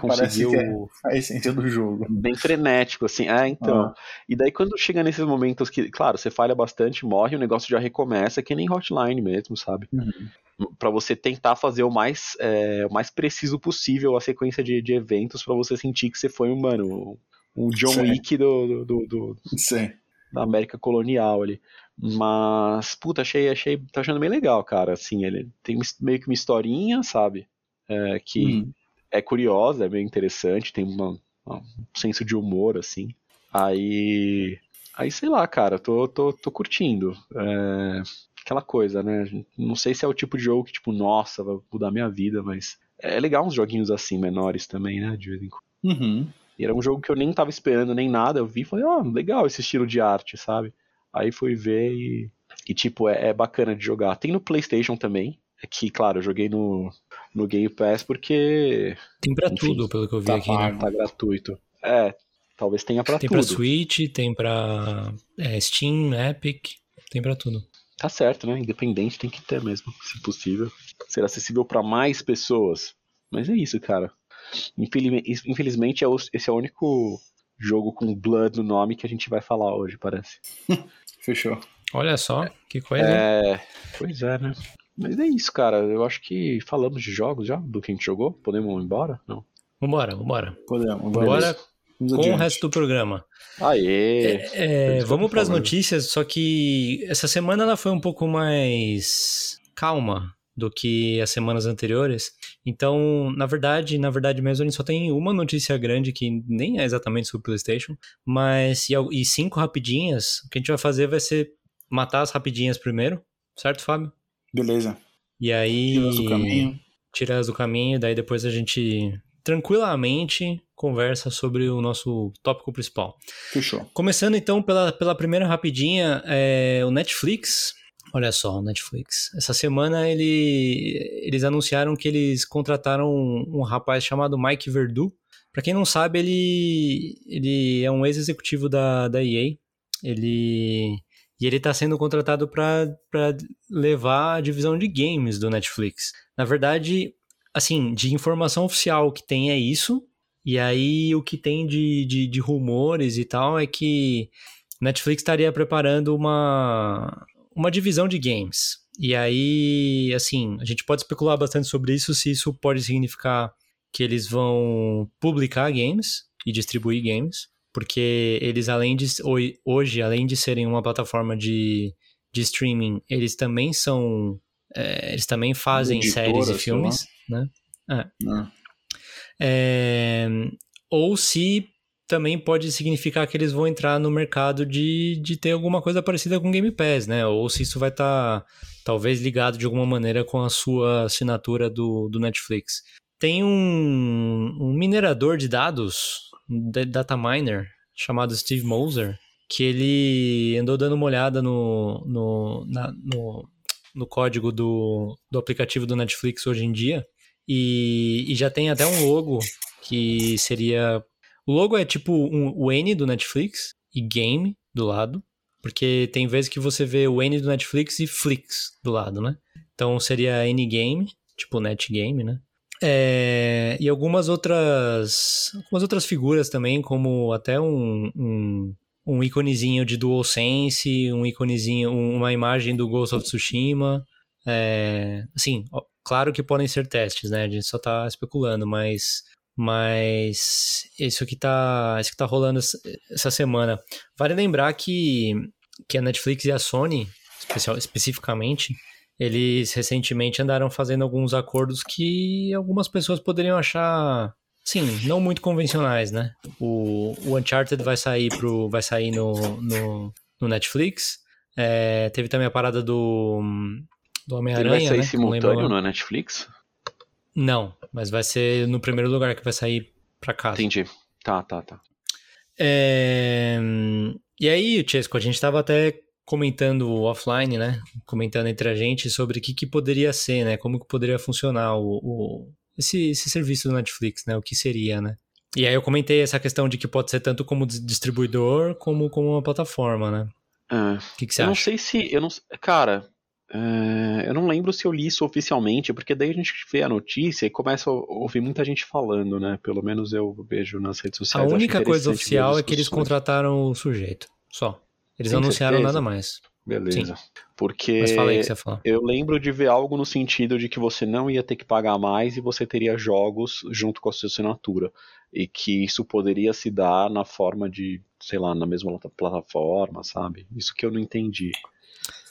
conseguiu que é essência do jogo. bem frenético, assim. É, então. Ah. E daí quando chega nesses momentos que, claro, você falha bastante, morre, o negócio já recomeça, que nem hotline mesmo, sabe? Pra você tentar fazer o mais, é, o mais preciso possível a sequência de, de eventos pra você sentir que você foi um, mano, um John Sim. Wick do, do, do, da América colonial ali. Mas, puta, achei, achei, tô achando bem legal, cara. Assim, ele tem meio que uma historinha, sabe? É, que Hum. É curiosa, é meio interessante, tem uma- um senso de humor, assim. Aí. Aí, sei lá, cara, tô, tô, tô curtindo. É, aquela coisa, né? Não sei se é o tipo de jogo que, tipo, nossa, vai mudar minha vida, mas. É legal uns joguinhos assim, menores também, né? De vez em quando. Uhum. E era um jogo que eu nem tava esperando nem nada. Eu vi e falei, ó, legal esse estilo de arte, sabe? Aí fui ver e, e tipo, é, é bacana de jogar. Tem no PlayStation também. É que, claro, eu joguei no, no Game Pass porque Tem pra Enfim, tudo, pelo que eu vi tá aqui, né? pago. tá gratuito. É, talvez tenha pra Tem tudo. pra Switch, tem pra é, Steam, Epic, tem pra tudo. Tá certo, né? Independente tem que ter mesmo, se possível. Ser acessível pra mais pessoas. Mas é isso, cara. Infelizmente, é esse é o único jogo com Blood no nome que a gente vai falar hoje, parece. [laughs] Fechou. Olha só, que coisa. É, pois é, né? Mas é isso, cara. Eu acho que falamos de jogos já, do que a gente jogou. Podemos ir embora? Não. Vambora, vambora. Podemos. Bora Vamos com o adiante. resto do programa. Aê! É, eu vamos para as falando. notícias, só que essa semana ela foi um pouco mais calma do que as semanas anteriores. Então, na verdade, na verdade mesmo, a gente só tem uma notícia grande que nem é exatamente sobre o PlayStation, mas e, e cinco rapidinhas. O que a gente vai fazer vai ser matar as rapidinhas primeiro, certo, Fábio? Beleza. E aí Tiras do caminho. tira as do caminho, daí depois a gente tranquilamente conversa sobre o nosso tópico principal. Fechou. Começando então pela, pela primeira rapidinha, é, o Netflix. Olha só, o Netflix. Essa semana ele, eles anunciaram que eles contrataram um, um rapaz chamado Mike Verdu. Pra quem não sabe, ele, ele é um ex-executivo da, da EA. Ele, e ele tá sendo contratado para levar a divisão de games do Netflix. Na verdade, assim, de informação oficial que tem é isso. E aí o que tem de, de, de rumores e tal é que Netflix estaria preparando uma, uma divisão de games. E aí, assim, a gente pode especular bastante sobre isso, se isso pode significar que eles vão publicar games e distribuir games, porque eles, além de hoje, além de serem uma plataforma de, de streaming, eles também são. é, eles também fazem Editora, séries e filmes, né? Né? É, ou se também pode significar que eles vão entrar no mercado de, de ter alguma coisa parecida com Game Pass, né? Ou se isso vai estar talvez ligado de alguma maneira com a sua assinatura do, do Netflix. Tem um, um minerador de dados, da- data miner, chamado Steve Moser, que ele andou dando uma olhada no, no, na- no, no código do, do aplicativo do Netflix hoje em dia. E, e já tem até um logo que seria. O logo é tipo um, o N do Netflix e game do lado. Porque tem vezes que você vê o N do Netflix e Flix do lado, né? Então seria N Game, tipo Net Game, né? É, e algumas outras. Algumas outras figuras também, como até um, um, um íconezinho de DualSense, um íconezinho, um- uma imagem do Ghost of Tsushima. É, assim, claro que podem ser testes, né? A gente só tá especulando, mas mas isso que tá, isso que tá rolando essa- essa semana. Vale lembrar que, que a Netflix e a Sony, especial, especificamente, eles recentemente andaram fazendo alguns acordos que algumas pessoas poderiam achar, sim, não muito convencionais, né? O, o Uncharted vai sair, pro, vai sair no, no, no Netflix. É, teve também a parada do, do Ele vai Homem-Aranha, sair né? Simultâneo na Netflix? Não, mas vai ser no primeiro lugar que vai sair pra casa. Entendi. Tá, tá, tá. É... E aí, Chesco, a gente tava até comentando offline, né? Comentando entre a gente sobre o que, que poderia ser, né? Como que poderia funcionar o, o, esse, esse serviço do Netflix, né? O que seria, né? E aí eu comentei essa questão de que pode ser tanto como distribuidor como como uma plataforma, né? É. O que, que você eu acha? não sei se. Eu não, cara, é, eu não lembro se eu li isso oficialmente, porque daí a gente vê a notícia e começa a ouvir muita gente falando, né? Pelo menos eu vejo nas redes A sociais. acho única coisa oficial é que eles contrataram o sujeito. Só. Eles Tem não anunciaram certeza? nada mais. Beleza. Porque Mas fala aí o que você fala. eu lembro de ver algo no sentido de que você não ia ter que pagar mais e você teria jogos junto com a sua assinatura. E que isso poderia se dar na forma de, sei lá, na mesma plataforma, sabe? Isso que eu não entendi.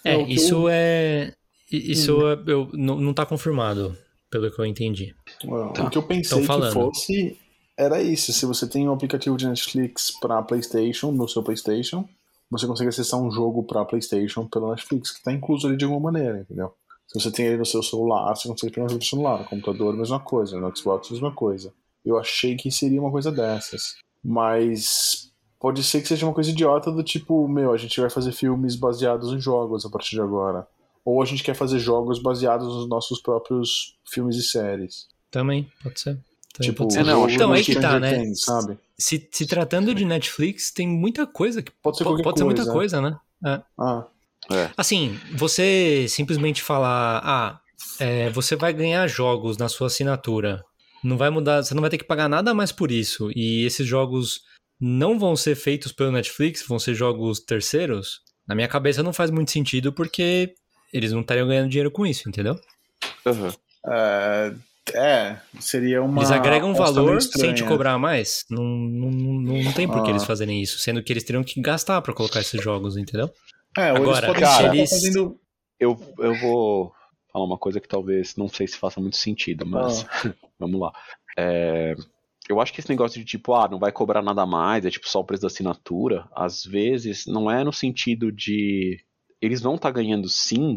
É, isso é. Isso é- eu, não, não tá confirmado, pelo que eu entendi. O que eu pensei que fosse era isso. Se você tem um aplicativo de Netflix para PlayStation, no seu PlayStation, você consegue acessar um jogo para PlayStation pelo Netflix, que está incluso ali de alguma maneira, entendeu? Se você tem ele no seu celular, você consegue pegar um jogo no celular. No computador, mesma coisa. No Xbox, mesma coisa. Eu achei que seria uma coisa dessas. Mas pode ser que seja uma coisa idiota do tipo, meu, a gente vai fazer filmes baseados em jogos a partir de agora. Ou a gente quer fazer jogos baseados nos nossos próprios filmes e séries. Também, pode ser. Também Tipo, pode ser. É, não, então, aí que tá, né? Things, sabe? Se, se tratando de Netflix, tem muita coisa que Pode ser po- qualquer pode ser muita coisa. coisa, né? Ah, Assim, você simplesmente falar, ah, é, você vai ganhar jogos na sua assinatura. Não vai mudar, você não vai ter que pagar nada mais por isso. E esses jogos não vão ser feitos pelo Netflix, vão ser jogos terceiros. Na minha cabeça não faz muito sentido porque eles não estariam ganhando dinheiro com isso, entendeu? Aham. é, é, seria uma. Eles agregam valor sem te cobrar mais. Não, não, não, não tem por que Ah. eles fazerem isso, sendo que eles teriam que gastar pra colocar esses jogos, entendeu? É, ou Agora, eles podem cara, eles- tá fazendo. Eu, eu vou falar uma coisa que talvez não sei se faça muito sentido, mas [laughs] vamos lá. É, eu acho que esse negócio de tipo, ah, não vai cobrar nada mais, é tipo só o preço da assinatura, às vezes não é no sentido de eles vão estar ganhando sim,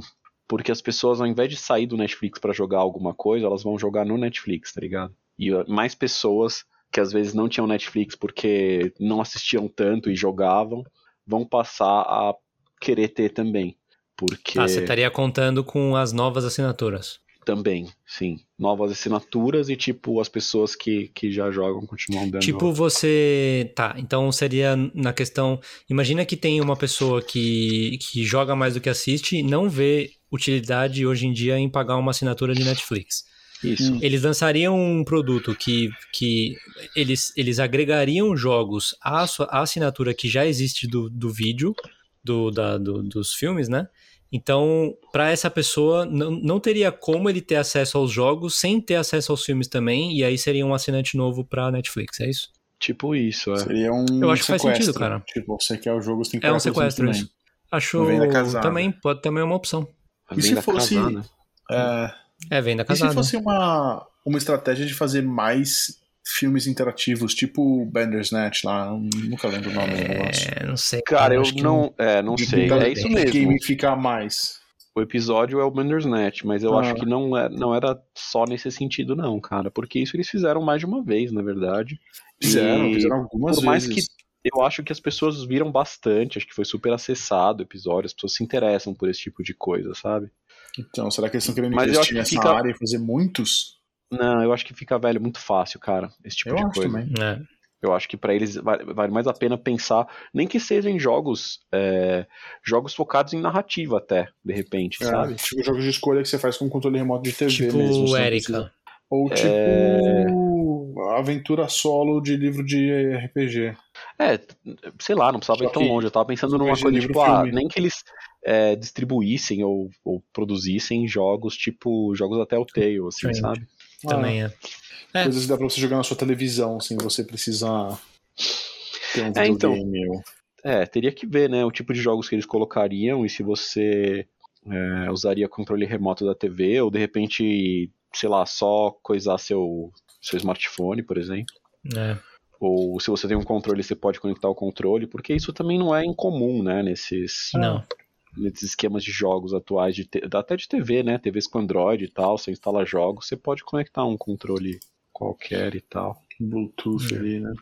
porque as pessoas ao invés de sair do Netflix pra jogar alguma coisa, elas vão jogar no Netflix, tá ligado? E mais pessoas que às vezes não tinham Netflix porque não assistiam tanto e jogavam, vão passar a querer ter também. Porque Ah, você estaria contando com as novas assinaturas. Também, sim. Novas assinaturas e, tipo, as pessoas que, que já jogam continuam dando. Tipo, você. Tá, então seria na questão. Imagina que tem uma pessoa que, que joga mais do que assiste e não vê utilidade hoje em dia em pagar uma assinatura de Netflix. Isso. Eles lançariam um produto que, que eles, eles agregariam jogos à, sua, à assinatura que já existe do, do vídeo, do, da, do- dos filmes, né? Então, para essa pessoa, não, não teria como ele ter acesso aos jogos sem ter acesso aos filmes também, e aí seria um assinante novo pra Netflix, é isso? Tipo isso, é. Seria um. Eu acho que faz sentido, cara. Tipo, você quer o jogo, você tem que É um sequestro isso. Acho casada. também, pode também é uma opção. A E se venda fosse- casada. É, É, venda e se casada. fosse uma, uma estratégia de fazer mais filmes interativos, tipo o Bandersnatch lá, eu nunca lembro o nome do negócio. É, não sei. Cara, eu que não. É, não De sei. É isso mesmo. Gamificar mais. O episódio é o Bandersnatch, mas eu Ah. acho que não, é, não era só nesse sentido, não, cara. Porque isso eles fizeram mais de uma vez, na verdade. Fizeram, E fizeram algumas por mais vezes. Eu acho que as pessoas viram bastante, acho que foi super acessado o episódio, as pessoas se interessam por esse tipo de coisa, sabe? Então, será que eles estão querendo Mas eu investir que nessa fica- área e fazer muitos? Não, eu acho que fica velho muito fácil, cara, esse tipo Eu de acho coisa. também. É. Eu acho que pra eles vale, vale mais a pena pensar, nem que sejam jogos, é, jogos focados em narrativa até, de repente, É, sabe? Tipo jogos de escolha que você faz com controle remoto de TV Tipo mesmo. você não Erika. Ou tipo É. aventura solo de livro de RPG. É, sei lá, não precisava Só ir tão longe. Eu tava pensando numa coisa tipo, ah, filme. nem que eles é, distribuíssem ou, ou produzissem jogos tipo jogos da Telltale, assim, Sim. sabe? Também é. Ah, É. Coisas que dá pra você jogar na sua televisão sem você precisar ter um É, então. É, teria que ver, né, o tipo de jogos que eles colocariam e se você é, usaria controle remoto da TV ou de repente, sei lá, só coisar seu, seu smartphone, por exemplo. É. Ou se você tem um controle, você pode conectar o controle, porque isso também não é incomum, né, nesses... Não. Nesses esquemas de jogos atuais, de te... até de TV, né? TVs com Android e tal, você instala jogos, você pode conectar um controle qualquer e tal. Bluetooth ali, né?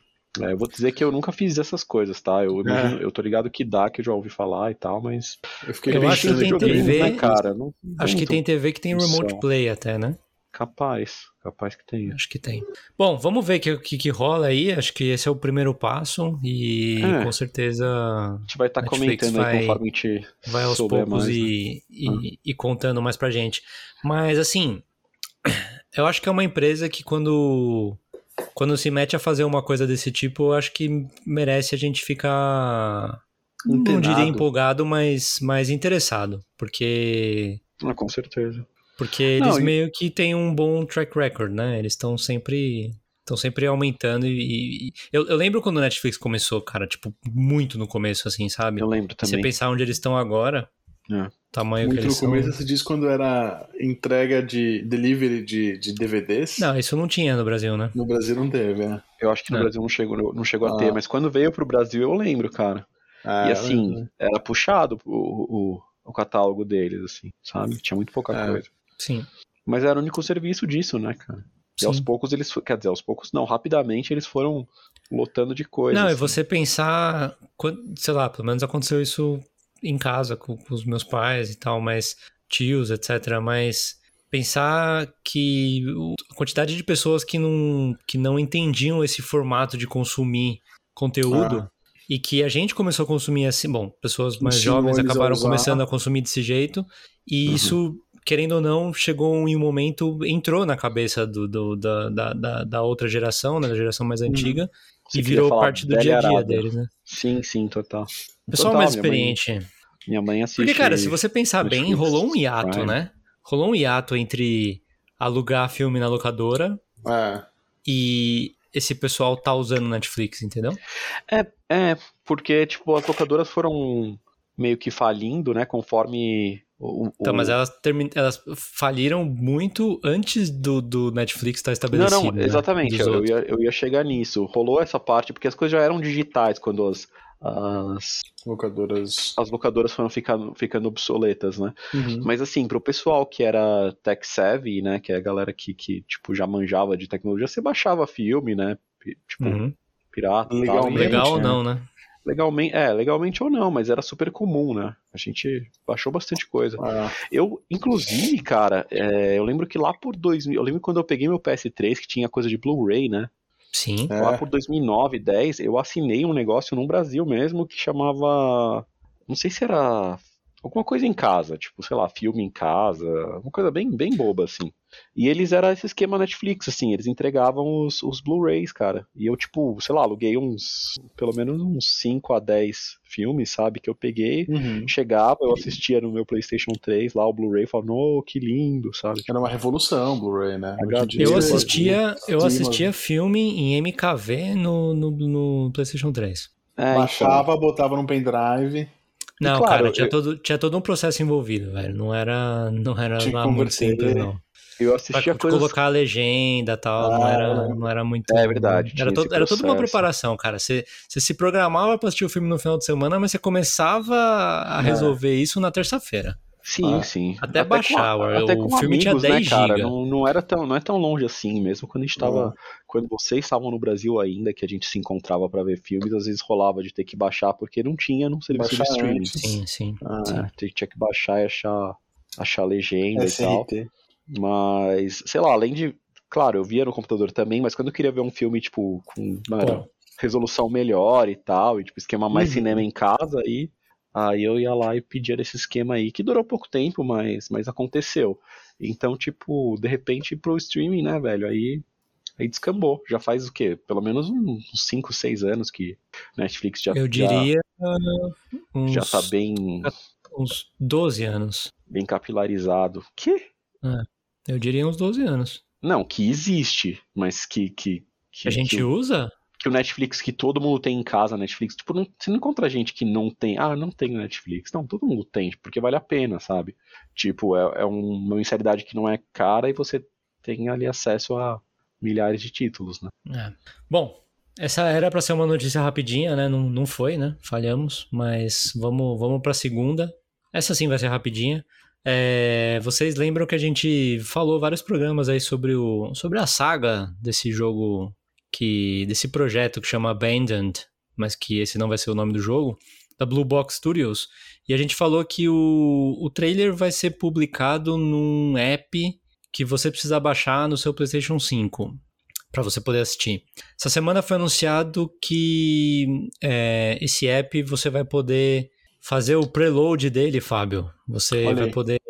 É, eu vou dizer que eu nunca fiz essas coisas, tá? Eu, imagino, eu tô ligado que dá, que eu já ouvi falar e tal, mas. Eu, fiquei eu acho que tem TV. Né, cara? Não, acho que tem TV que tem remote play até, né? Capaz, capaz que tem. Acho que tem. Bom, vamos ver o que, que, que, rola aí. Acho que esse é o primeiro passo e é. com certeza. A gente vai estar tá comentando vai, aí conforme a gente vai aos poucos mais, e, né? e, ah. e, contando mais pra gente. Mas assim, [clears throat] eu acho que é uma empresa que quando. Quando se mete a fazer uma coisa desse tipo, eu acho que merece a gente ficar. Não diria empolgado, mas, mas interessado. Porque. Ah, com certeza. Porque eles Não, meio que têm um bom track record, né? Eles estão sempre estão sempre aumentando e, e eu, eu, lembro quando o Netflix começou, cara, tipo, muito no começo, assim, sabe? Eu lembro também. Se você pensar onde eles estão agora, é. tamanho muito que eles no começo você diz quando era entrega de delivery de, de DVDs. Não, isso não tinha no Brasil, né? No Brasil não teve, né? Eu acho que no é. Brasil não chegou, não chegou ah. a ter, mas quando veio pro Brasil eu lembro, cara. Ah, e assim, era puxado o, o, o, catálogo deles, assim, sabe? Tinha muito pouca é. coisa. Sim. Mas era o único serviço disso, né, cara? E Sim. aos poucos eles, quer dizer, aos poucos não, rapidamente eles foram lotando de coisas. Não, assim. e você pensar, sei lá, pelo menos aconteceu isso em casa com, com os meus pais e tal, mas tios, etc. Mas pensar que a quantidade de pessoas que não, que não entendiam esse formato de consumir conteúdo ah. e que a gente começou a consumir assim, bom, pessoas mais jovens acabaram começando a consumir desse jeito e uhum. isso querendo ou não, chegou em um momento, entrou na cabeça do, do da, da, da, outra geração, né, da geração mais uhum. antiga, Você e virou parte do dia a dia deles, né? Sim, sim, total. Pessoal total, mais experiente. Minha mãe, minha mãe assiste. Porque, cara, se você pensar bem, rolou um hiato, Prime. né? Rolou um hiato entre alugar filme na locadora é. e esse pessoal tá usando Netflix, entendeu? É, é, porque, tipo, as locadoras foram meio que falindo, né, conforme o, então, mas elas, termin... elas faliram muito antes do, do Netflix estar estabelecido. Não, não, né? exatamente. Eu, ia, eu ia chegar nisso. Rolou essa parte, porque as coisas já eram digitais quando as, as locadoras as locadoras foram ficando, ficando obsoletas, né? Uhum. Mas assim, pro pessoal que era tech savvy, né, que é a galera que, que tipo já manjava de tecnologia, você baixava filme, né? Tipo, uhum. pirata, legal, tal, legal ou não, né? Legalmente, é, legalmente ou não, mas era super comum, né? A gente baixou bastante coisa. Ah. Eu, inclusive, cara, é, eu lembro que lá por 2000, eu lembro quando eu peguei meu PS3 que tinha coisa de Blu-ray, né? Sim. Lá é. por 2009, 10, eu assinei um negócio no Brasil mesmo que chamava, não sei se era alguma coisa em casa, tipo, sei lá, filme em casa, uma coisa bem, bem boba, assim. E eles era esse esquema Netflix, assim, eles entregavam os, os Blu-rays, cara. E eu, tipo, sei lá, aluguei uns, pelo menos uns 5 a 10 filmes, sabe, que eu peguei, uhum. chegava, eu assistia no meu PlayStation 3 lá o Blu-ray, falava, oh, que lindo, sabe? Era uma revolução o Blu-ray, né? Eu assistia, eu assistia filme em MKV no, no, no PlayStation 3. É, Baixava, então... botava num pendrive. Não, claro, cara, tinha, eu... todo, tinha todo um processo envolvido, velho. Não era, não era lá muito simples, não. Eu assistia pra coisas... colocar a legenda e tal, ah, não, era, não era muito. É verdade. Era, to, era toda uma preparação, cara. Você, você se programava pra assistir o filme no final de semana, mas você começava a é. resolver isso na terça-feira. Sim, ah, sim. Até, até baixar, com, até o filme amigos, tinha 10 né, cara? Não, não, era tão, não é tão longe assim, mesmo quando a gente tava. Uhum. Quando vocês estavam no Brasil ainda, que a gente se encontrava para ver filmes, às vezes rolava de ter que baixar, porque não tinha num serviço baixar de streaming. Sim, sim. Ah, sim. Tinha que baixar e achar, achar legenda SRT. e tal. Mas, sei lá, além de. Claro, eu via no computador também, mas quando eu queria ver um filme, tipo, com uma resolução melhor e tal, e tipo, esquema mais uhum. cinema em casa, aí, aí eu ia lá e pedia esse esquema aí, que durou pouco tempo, mas, mas aconteceu. Então, tipo, de repente pro streaming, né, velho, aí aí descambou. Já faz o quê? Pelo menos uns 5, 6 anos que Netflix já Eu diria já, uns, já tá bem uns 12 anos. Bem capilarizado. Que? É. Eu diria uns 12 anos. Não, que existe, mas que. que, que a gente que, usa? Que o Netflix, que todo mundo tem em casa, Netflix. Tipo, não, você não encontra gente que não tem. Ah, não tem Netflix. Não, todo mundo tem, porque vale a pena, sabe? Tipo, é, é uma mensalidade que não é cara e você tem ali acesso a milhares de títulos, né? É. Bom, essa era para ser uma notícia rapidinha, né? Não, não foi, né? Falhamos, mas vamos, vamos para a segunda. Essa sim vai ser rapidinha. É, vocês lembram que a gente falou vários programas aí sobre, o, sobre a saga desse jogo, que desse projeto que chama Abandoned, mas que esse não vai ser o nome do jogo, da Blue Box Studios. E a gente falou que o, o trailer vai ser publicado num app que você precisa baixar no seu PlayStation 5 para você poder assistir. Essa semana foi anunciado que é, esse app você vai poder fazer o preload dele, Fábio. Você Olha vai aí. poder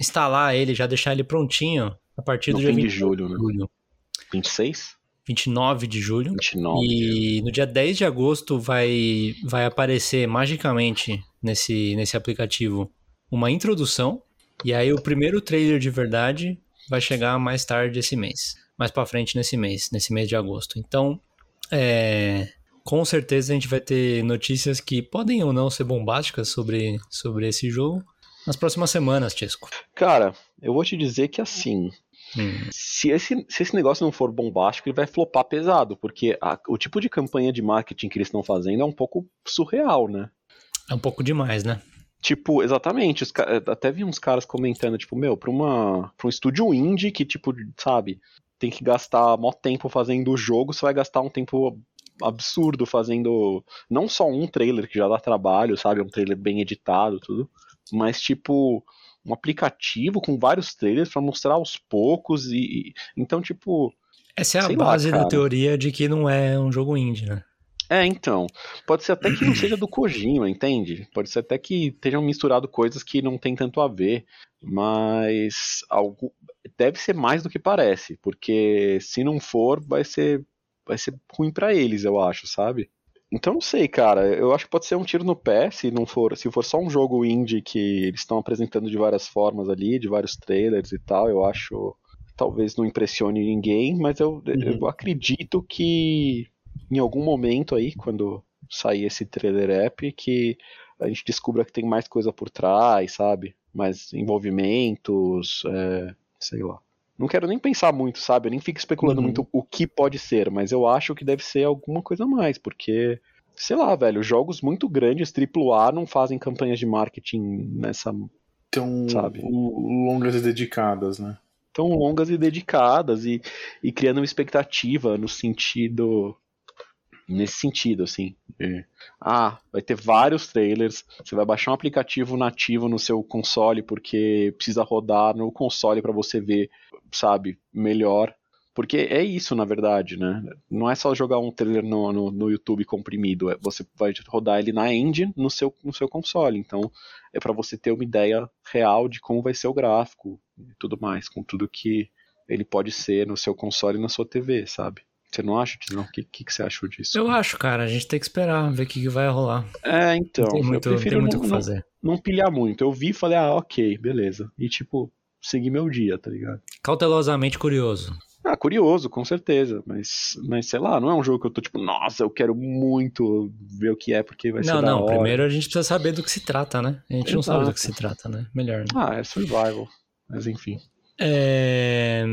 instalar ele, já deixar ele prontinho a partir No do dia fim de 20 julho, né? julho, 26? 29 de julho. 29. E no dia 10 de agosto vai, vai aparecer magicamente nesse, nesse aplicativo uma introdução. E aí o primeiro trailer de verdade vai chegar mais tarde esse mês. Mais pra frente nesse mês, nesse mês de agosto. Então, é, com certeza a gente vai ter notícias que podem ou não ser bombásticas sobre, sobre esse jogo nas próximas semanas, Tisco. Cara, eu vou te dizer que assim, Hum, se esse, se esse negócio não for bombástico, ele vai flopar pesado, porque a- o tipo de campanha de marketing que eles estão fazendo é um pouco surreal, né? é um pouco demais, né? Tipo, exatamente, os ca- até vi uns caras comentando, tipo, meu, pra, uma, pra um estúdio indie que, tipo, sabe, tem que gastar mó tempo fazendo o jogo, você vai gastar um tempo absurdo fazendo não só um trailer que já dá trabalho, sabe, um trailer bem editado, tudo, mas, tipo, um aplicativo com vários trailers pra mostrar aos poucos e... e- então, tipo, Essa é a Sei lá, base da teoria de que não é um jogo indie, né? É, então. Pode ser até que não seja do Kojima, entende? Pode ser até que tenham misturado coisas que não tem tanto a ver. Mas algo deve ser mais do que parece, porque se não for, vai ser vai ser ruim pra eles, eu acho, sabe? Então não sei, cara. Eu acho que pode ser um tiro no pé se não for, se for só um jogo indie que eles estão apresentando de várias formas ali, de vários trailers e tal. Eu acho talvez não impressione ninguém, mas eu, eu acredito que em algum momento aí, quando sair esse trailer app, que a gente descubra que tem mais coisa por trás, sabe? Mais envolvimentos, é, sei lá. Não quero nem pensar muito, sabe? Eu nem fico especulando Uhum. muito o que pode ser, mas eu acho que deve ser alguma coisa a mais, porque, sei lá, velho, jogos muito grandes, AAA, não fazem campanhas de marketing nessa Tão Sabe. longas e dedicadas, né? tão longas e dedicadas e, e criando uma expectativa no sentido nesse sentido assim de, ah vai ter vários trailers você vai baixar um aplicativo nativo no seu console porque precisa rodar no console para você ver sabe melhor. Porque é isso na verdade né? Não é só jogar um trailer no, no, no YouTube comprimido é, você vai rodar ele na engine no seu no seu console. Então é para você ter uma ideia real de como vai ser o gráfico e tudo mais, com tudo que ele pode ser no seu console e na sua TV, sabe? Você não acha, Tizão? O que, que, que você achou disso? Eu acho, cara, a gente tem que esperar, ver o que, que vai rolar. É, então, Não tem muito, eu não prefiro muito o não, que não, fazer. não pilhar muito. Eu vi e falei, ah, ok, beleza. E tipo, segui meu dia, tá ligado? Cautelosamente curioso. Ah, curioso, com certeza, mas, mas sei lá, não é um jogo que eu tô tipo, nossa, eu quero muito ver o que é, porque vai ser não, da não, hora. primeiro a gente precisa saber do que se trata, né? A gente não sabe do Exato. que se trata, né? Melhor. Né? Ah, é survival, mas enfim. É...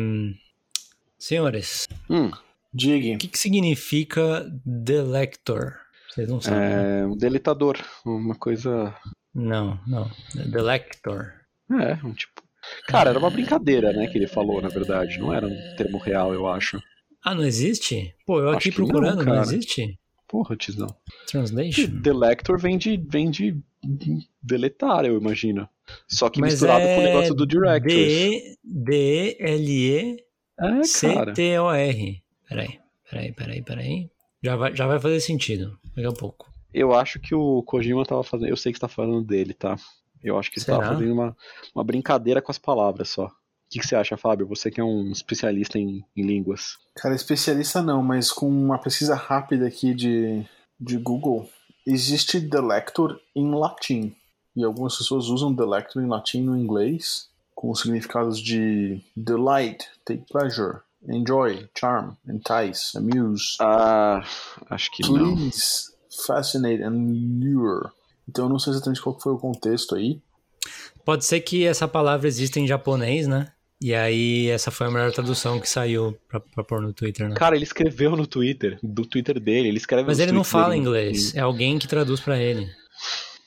Senhores, Hum, o Dig, que, que significa Delector? Vocês não sabem. né? é um deletador, uma coisa... Não, não. Delector. É, um tipo... Cara, era uma brincadeira, né, que ele falou, na verdade, não era um termo real, eu acho. Ah, não existe? Pô, eu Acho aqui não, procurando, não, cara. existe? Porra, Tizão. Translation? Delector vem de, vem de deletar, eu imagino. Só que Mas misturado é com o negócio do Directors. D-E-L-E-C-T-O-R. Peraí, peraí, peraí, peraí. Já vai, já vai fazer sentido daqui a pouco. Eu acho que o Kojima tava fazendo. Eu sei que você tá falando dele, tá? Eu acho que ele tava Será? fazendo uma, uma brincadeira com as palavras só. O que, que você acha, Fábio? Você que é um especialista em, em línguas. cara, especialista não, mas com uma pesquisa rápida aqui de, de Google, existe Delector em latim. E algumas pessoas usam Delector em latim no inglês, com os significados de delight, take pleasure, enjoy, charm, entice, amuse, Ah, acho que não. please, fascinate and lure. Então eu não sei exatamente qual foi o contexto aí. Pode ser que essa palavra exista em japonês, né? E aí essa foi a melhor tradução que saiu pra, pra pôr no Twitter, né? Cara, ele escreveu no Twitter, do Twitter dele, ele escreve Mas ele não fala dele inglês, é alguém que traduz pra ele.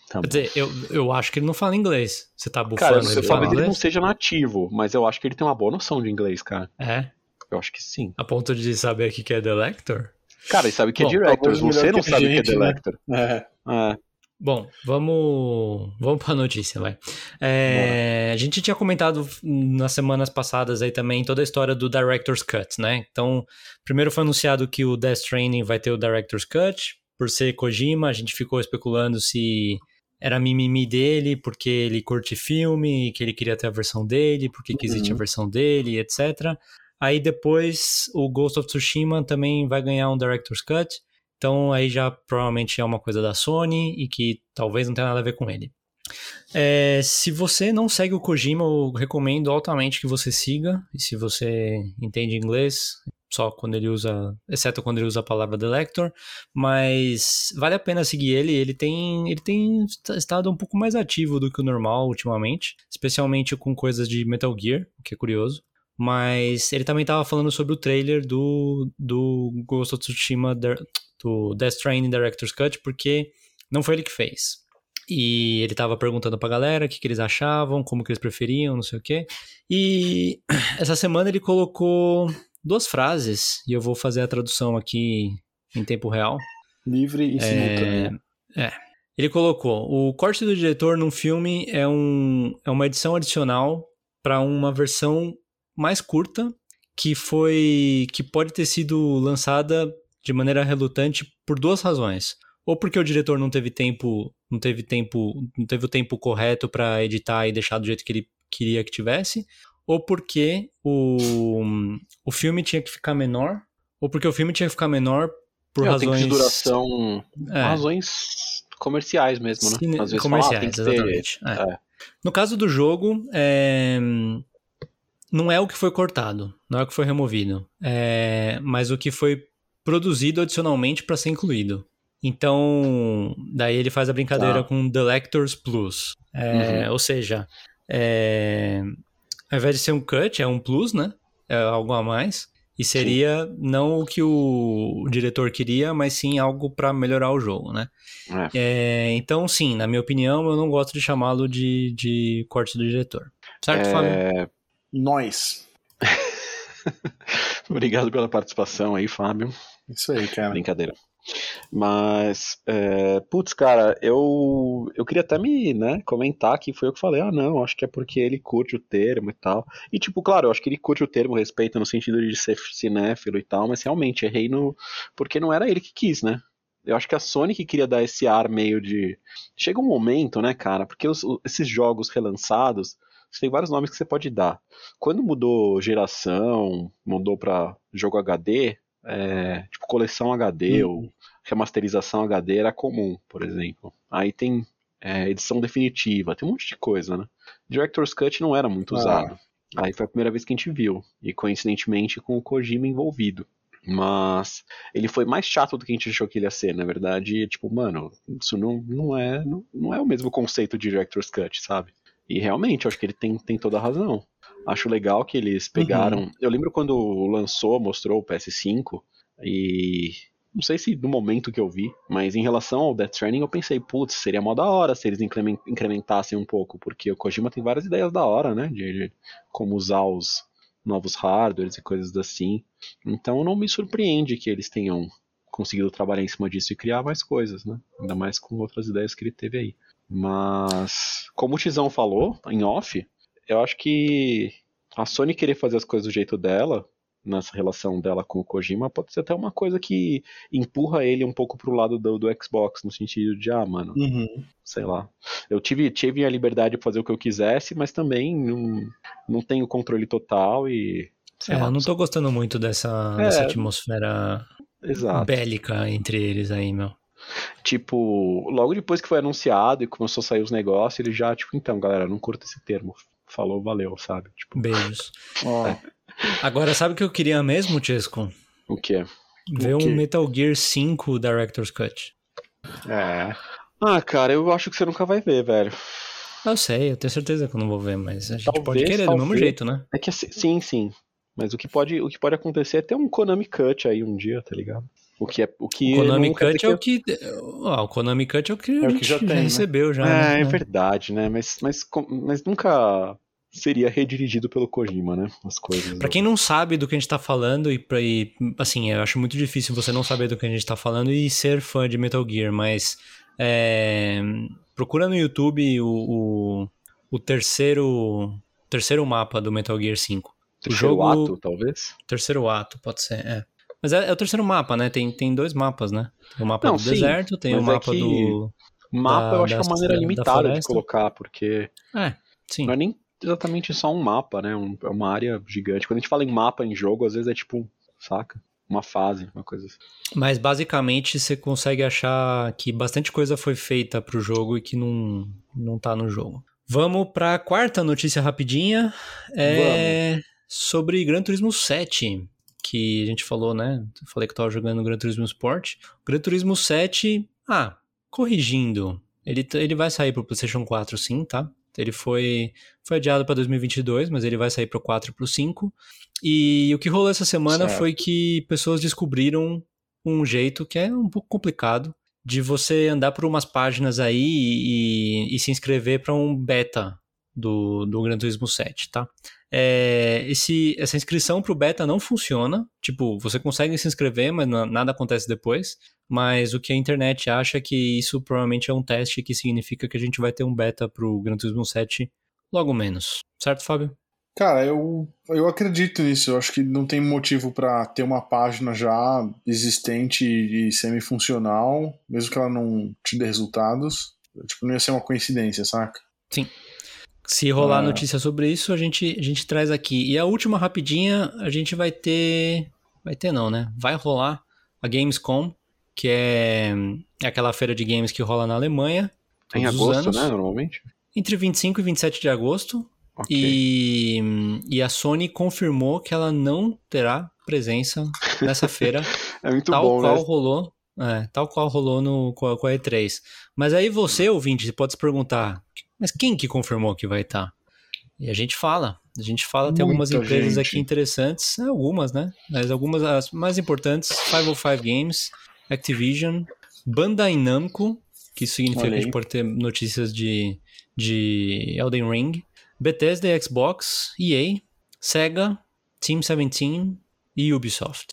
Tá Quer dizer, eu, eu acho que ele não fala inglês. Você tá bufando Cara, ele você fala talvez ele não seja nativo, mas eu acho que ele tem uma boa noção de inglês, cara. É, Eu acho que sim. a ponto de saber o que é The Lector? Cara, ele sabe que é Bom, Directors, você não que a sabe o que é The né? Lector. É. É. Bom, vamos, vamos pra notícia, vai. É, a gente tinha comentado nas semanas passadas aí também toda a história do Director's Cut, né? Então, primeiro foi anunciado que o Death Stranding vai ter o Director's Cut, por ser Kojima, a gente ficou especulando se era mimimi dele, porque ele curte filme, que ele queria ter a versão dele, porque que existe a Uhum. versão dele, etc. Aí depois o Ghost of Tsushima também vai ganhar um Director's Cut, então aí já provavelmente é uma coisa da Sony e que talvez não tenha nada a ver com ele. É, se você não segue o Kojima, eu recomendo altamente que você siga. E se você entende inglês, só quando ele usa, exceto quando ele usa a palavra Delector, mas vale a pena seguir ele. Ele tem, ele tem estado um pouco mais ativo do que o normal ultimamente, especialmente com coisas de Metal Gear, o que é curioso. Mas ele também estava falando sobre o trailer do, do Ghost of Tsushima, do Death Stranding Director's Cut, porque não foi ele que fez. E ele tava perguntando pra galera o que, que eles achavam, como que eles preferiam, não sei o quê. E [clears throat] essa semana ele colocou duas frases, e eu vou fazer a tradução aqui em tempo real. Livre e simultâneo. É. Ele colocou: o corte do diretor num filme é, um, é uma edição adicional para uma versão mais curta que foi que pode ter sido lançada de maneira relutante por duas razões. Ou porque o diretor não teve tempo, não teve tempo, não teve o tempo correto para editar e deixar do jeito que ele queria que tivesse, ou porque o, o filme tinha que ficar menor, ou porque o filme tinha que ficar menor por É, razões ter duração. É. Razões comerciais mesmo, né? Cine- Às vezes comerciais, fala, tem que ter- exatamente. É. É. No caso do jogo, é, não é o que foi cortado, não é o que foi removido, é, mas o que foi produzido adicionalmente para ser incluído. Então, daí ele faz a brincadeira Tá. com The Lectors Plus. É, Ou seja, é, ao invés de ser um cut, é um plus, né? É algo a mais. E seria não o que o diretor queria, mas sim algo para melhorar o jogo, né? É. É, então, sim, na minha opinião, eu não gosto de chamá-lo de, de corte do diretor. Certo, Fábio? Nós. [laughs] Obrigado pela participação aí, Fábio. Isso aí, cara. Brincadeira. Mas, é, putz, cara, eu, eu queria até me, né, comentar que foi eu que falei, ah, não, acho que é porque ele curte o termo e tal. E, tipo, claro, eu acho que ele curte o termo, respeita no sentido de ser cinéfilo e tal, mas realmente errei no. Porque não era ele que quis, né? Eu acho que a Sony que queria dar esse ar meio de. Chega um momento, né, cara? Porque os- esses jogos relançados, você tem vários nomes que você pode dar. Quando mudou geração, mudou pra jogo HD, é, tipo coleção HD ou remasterização HD era comum, por exemplo. Aí tem é, edição definitiva, tem um monte de coisa, né? Director's Cut não era muito Ah. usado. Aí foi a primeira vez que a gente viu, e coincidentemente com o Kojima envolvido. Mas ele foi mais chato do que a gente achou que ele ia ser, na verdade, tipo, mano, isso não, não, é, não, não é o mesmo conceito de Director's Cut, sabe? E realmente, eu acho que ele tem, tem toda a razão. Acho legal que eles pegaram. Eu lembro quando lançou, mostrou o PS5, e. Não sei se no momento que eu vi, mas em relação ao Death Stranding eu pensei, putz, seria mó da hora se eles incremen- incrementassem um pouco, porque o Kojima tem várias ideias da hora, né? De, de como usar os novos hardwares e coisas assim. Então não me surpreende que eles tenham conseguido trabalhar em cima disso e criar mais coisas, né? Ainda mais com outras ideias que ele teve aí. Mas, como o Tizão falou, em off, eu acho que a Sony querer fazer as coisas do jeito dela, nessa relação dela com o Kojima, pode ser até uma coisa que empurra ele um pouco pro lado do, do Xbox, no sentido de, ah, mano, Uhum. sei lá. Eu tive, tive a liberdade de fazer o que eu quisesse, mas também não, não tenho controle total e. sei É, lá, eu não tô gostando muito dessa, É. dessa atmosfera Exato. bélica entre eles aí, meu. Tipo, logo depois que foi anunciado e começou a sair os negócios, ele já, tipo, então, galera, não curta esse termo. Falou, valeu, sabe? Tipo, Beijos. [laughs] Agora, sabe o que eu queria mesmo, Chesco? o quê? Ver O quê? um Metal Gear 5 Director's Cut. É. Ah, cara, eu acho que você nunca vai ver, velho. Eu sei, eu tenho certeza que eu não vou ver, mas a gente Talvez, pode querer do mesmo talvez. jeito, né? É que assim, sim, sim. Mas o que pode, o que pode acontecer é ter um Konami Cut aí um dia, tá ligado? O que é o que O Konami Cut é o que. Ah, o Konami Cut é o que É a o gente que já já, tem, né? recebeu já. É, né? é verdade, né? Mas, mas, mas nunca seria redirigido pelo Kojima, né? As coisas. Pra quem não sabe do que a gente tá falando, e, pra, e assim, eu acho muito difícil você não saber do que a gente tá falando e ser fã de Metal Gear, mas é, procura no YouTube o, o, o terceiro, terceiro mapa do Metal Gear 5. Terceiro jogo- ato, talvez. Terceiro ato, pode ser, é. Mas é, é o terceiro mapa, né? Tem, tem dois mapas, né? Tem o mapa Não, do sim, deserto, tem o é mapa que- do. Mapa Da- eu acho que é uma maneira da limitada de colocar, porque É, sim. não é nem exatamente só um mapa, né? Um- é uma área gigante. Quando a gente fala em mapa em jogo, às vezes é tipo, saca? Uma fase, uma coisa assim. Mas basicamente você consegue achar que bastante coisa foi feita pro jogo e que não, não tá no jogo. Vamos pra quarta notícia rapidinha. É sobre Gran Turismo 7. Que a gente falou, né? Eu falei que eu tava jogando Gran Turismo Sport. Gran Turismo 7, ah, corrigindo. Ele, ele vai sair pro PlayStation 4, sim, tá? Ele foi, foi adiado pra 2022, mas ele vai sair pro 4 e pro 5. E o que rolou essa semana Certo. foi que pessoas descobriram um jeito que é um pouco complicado de você andar por umas páginas aí e, e se inscrever para um beta do, do Gran Turismo 7, tá? É, esse, essa inscrição pro beta não funciona. Tipo, você consegue se inscrever, mas na- nada acontece depois. Mas o que a internet acha é que isso provavelmente é um teste que significa que a gente vai ter um beta pro Gran Turismo 7 logo menos. Certo, Fábio? Cara, eu, eu acredito nisso. Eu acho que não tem motivo pra ter uma página já existente e semi-funcional, mesmo que ela não te dê resultados. Tipo, não ia ser uma coincidência, saca? Se rolar Ah. notícia sobre isso, a gente, a gente traz aqui. E a última rapidinha, a gente vai ter. Vai ter não, né? Vai rolar a Gamescom, que é, é aquela feira de games que rola na Alemanha. Em agosto, anos, né? Normalmente. Entre 25 e 27 de agosto. Ok. E, e a Sony confirmou que ela não terá presença nessa feira, [laughs] É muito tal bom, qual né? rolou. É, tal qual rolou no, com, a, com a E3. Mas aí você, ouvinte, pode se perguntar: mas quem que confirmou que vai estar? E a gente fala. A gente fala, tem algumas Muita empresas gente. aqui interessantes, algumas, né? Mas algumas, as mais importantes: 505 Games, Activision, Bandai Namco, que isso significa Olha que a gente pode ter notícias de, de Elden Ring, Bethesda Xbox, EA, Sega, Team 17 e Ubisoft.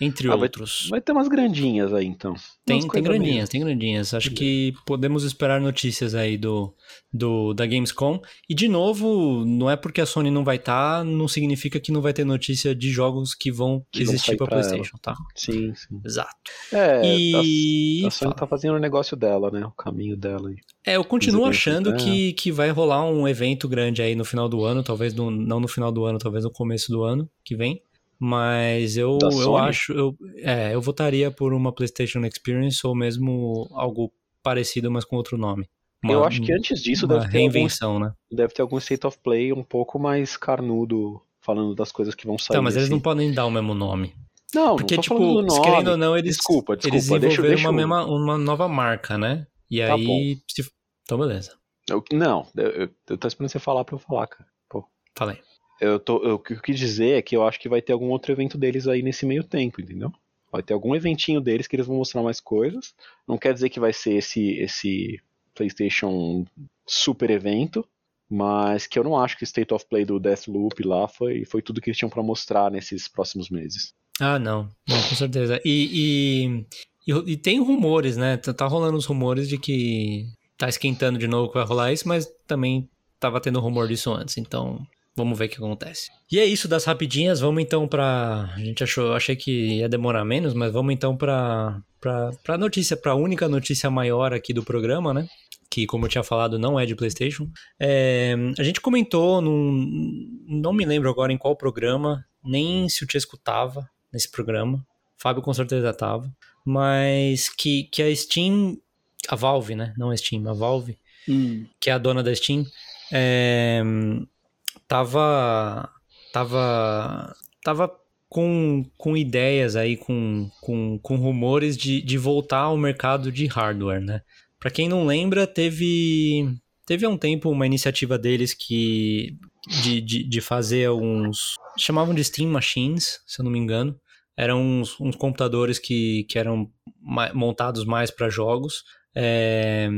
Entre Ah, vai- outros. Vai ter umas grandinhas aí, então. Tem, tem grandinhas, tem grandinhas. Acho que podemos esperar notícias aí do, do da Gamescom. E de novo, não é porque a Sony não vai estar, não significa que não vai ter notícia de jogos que vão Que existir para PlayStation, tá? meio- Sim, sim. Exato. É, e a, a Sony fala. tá fazendo o negócio dela, né? O caminho dela aí. é, eu continuo achando né? que, que vai rolar um evento grande aí no final do ano, talvez no- não no final do ano, talvez no começo do ano que vem. Mas eu, Da eu Sony? acho, eu, é, eu votaria por uma PlayStation Experience ou mesmo algo parecido, mas com outro nome. Eu Uma- acho que antes disso deve ter, algum, né? deve ter algum State of Play um pouco mais carnudo, falando das coisas que vão sair. Tá, mas eles assim. não podem dar o mesmo nome. Não, Porque, não tipo, nome. querendo ou não, eles, Desculpa, desculpa. eles deixa, desenvolveram deixa uma, eu- mesma, uma nova marca, né? E Tá aí. se- Então, beleza. eu- Não, eu, eu, eu tô esperando você falar pra eu falar, cara. Pô. Falei. Eu tô, eu- o que eu quis dizer é que eu acho que vai ter algum outro evento deles aí nesse meio tempo, entendeu? Vai ter algum eventinho deles que eles vão mostrar mais coisas. Não quer dizer que vai ser esse, esse PlayStation super evento, mas que eu não acho que o State of Play do Deathloop lá foi, foi tudo que eles tinham pra mostrar nesses próximos meses. Ah, não. Não, com certeza. E, e, e, e tem rumores, né? Tá, tá rolando os rumores de que tá esquentando de novo que vai rolar isso, mas também tava tendo rumor disso antes, então vamos ver o que acontece. E é isso das rapidinhas, vamos então pra. A gente achou, eu achei que ia demorar menos, mas vamos então pra, pra, pra notícia, pra única notícia maior aqui do programa, né? Que, como eu tinha falado, não é de PlayStation. É, a gente comentou num. Não me lembro agora em qual programa, nem se o Tia escutava nesse programa. Fábio com certeza tava. Mas que, que a Steam. A Valve, né? Não a Steam, a Valve, Hum. que é a dona da Steam, é, tava. Tava. Tava com, com ideias aí, com, com, com rumores de, de voltar ao mercado de hardware, né? Pra quem não lembra, teve. Teve há um tempo uma iniciativa deles que. De, de, de fazer alguns. Chamavam de Steam Machines, se eu não me engano. Eram uns, uns computadores que, que eram montados mais para jogos, é,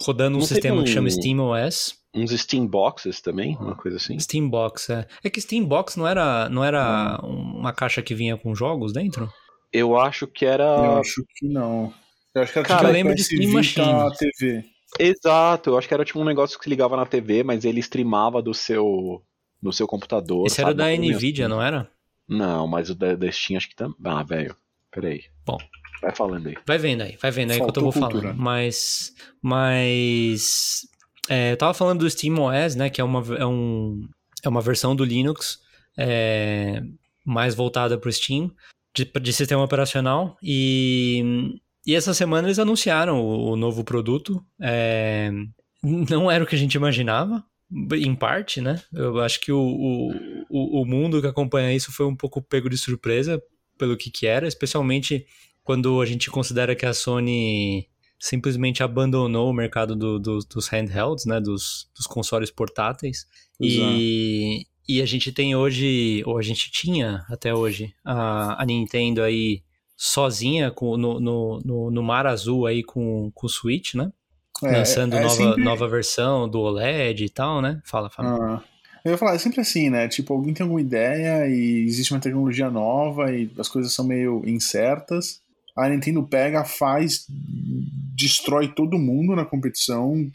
rodando um Não teve sistema que um- chama SteamOS. Uns Steam Boxes também, uma coisa assim. Steambox, é. É que Steambox não era, não era uma caixa que vinha com jogos dentro? Eu acho que Eu era. acho que não. Eu acho que era Cara, tipo eu lembro de Steam Machine. TV. Exato, eu acho que era tipo um negócio que se ligava na TV, mas ele streamava do seu. no seu computador. Esse era sabe? da Uma coisa meio Nvidia, assim. não era? Não, mas o da, da Steam acho que também. Ah, velho. Peraí. Bom. Vai falando aí. Vai vendo aí, vai vendo aí enquanto eu Faltou vou cultura. falando. Mas. Mas. É, eu tava falando do SteamOS, né? Que é uma, é um, é uma versão do Linux é, mais voltada pro Steam, de, de sistema operacional. E, e essa semana eles anunciaram o, o novo produto. é, não era o que a gente imaginava. Em parte, né? Eu acho que o, o, o o mundo que acompanha isso foi um pouco pego de surpresa pelo que que era, especialmente quando a gente considera que a Sony simplesmente abandonou o mercado do- do- dos handhelds, né, dos, dos consoles portáteis. E, e a gente tem hoje, ou a gente tinha até hoje, a, a Nintendo aí sozinha com, no, no, no, no mar azul aí com, com o Switch, né? É, Lançando é nova, sempre- nova versão do OLED e tal, né? Fala, fala. Ah, eu ia falar, é sempre assim, né? Tipo, alguém tem alguma ideia e existe uma tecnologia nova e as coisas são meio incertas. A Nintendo pega, faz, destrói todo mundo na competição,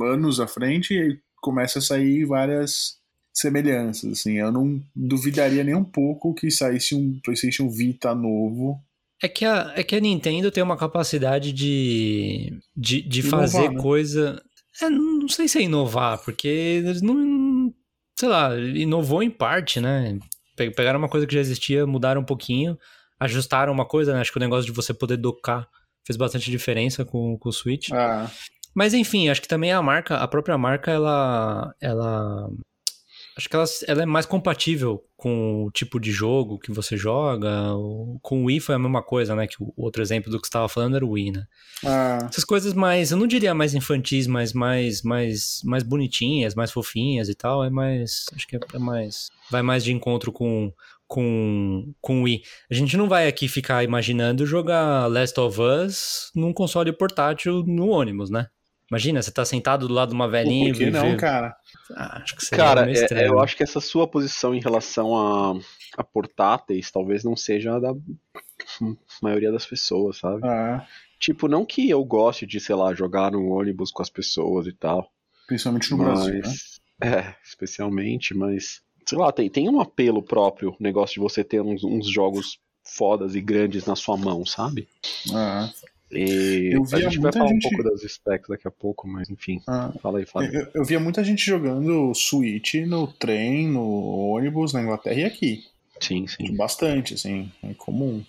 anos à frente, e começa a sair várias semelhanças, assim. Eu não duvidaria nem um pouco que saísse um PlayStation Vita novo. É que, a, é que a Nintendo tem uma capacidade de, de, de Inovar, fazer né? coisa. É, não sei se é inovar, porque eles não. Sei lá, inovou em parte, né? Pe- Pegaram uma coisa que já existia, mudaram um pouquinho, ajustaram uma coisa, né? Acho que o negócio de você poder docar fez bastante diferença com, com o Switch. Ah, Mas enfim, acho que também a marca, a própria marca, ela. ela acho que ela, ela é mais compatível com o tipo de jogo que você joga. Com o Wii foi a mesma coisa, né? Que o outro exemplo do que você estava falando era o Wii, né? ah, Essas coisas mais, eu não diria mais infantis, mas mais, mais, mais bonitinhas, mais fofinhas e tal, é mais, acho que é, é mais, vai mais de encontro com, com, com o Wii. A gente não vai aqui ficar imaginando jogar Last of Us num console portátil no ônibus, né? Imagina, você tá sentado do lado de uma velhinha por que não, cara? Ah, acho que seria Cara, meio é- estranho. é, eu acho que essa sua posição em relação a, a portáteis talvez não seja a da maioria das pessoas, sabe? Ah, Tipo, não que eu goste de, sei lá, jogar no ônibus com as pessoas e tal. principalmente no mas, Brasil, né? É, especialmente, mas. Sei lá, tem, tem um apelo próprio, o negócio de você ter uns, uns jogos fodas e grandes na sua mão, sabe? Ah, E Eu a via gente vai muita falar gente- um pouco das specs daqui a pouco, mas enfim. ah. Fala aí, fala aí. Eu, eu via muita gente jogando Switch no trem, no ônibus, na Inglaterra e aqui. Sim, sim. Bastante, assim, é comum.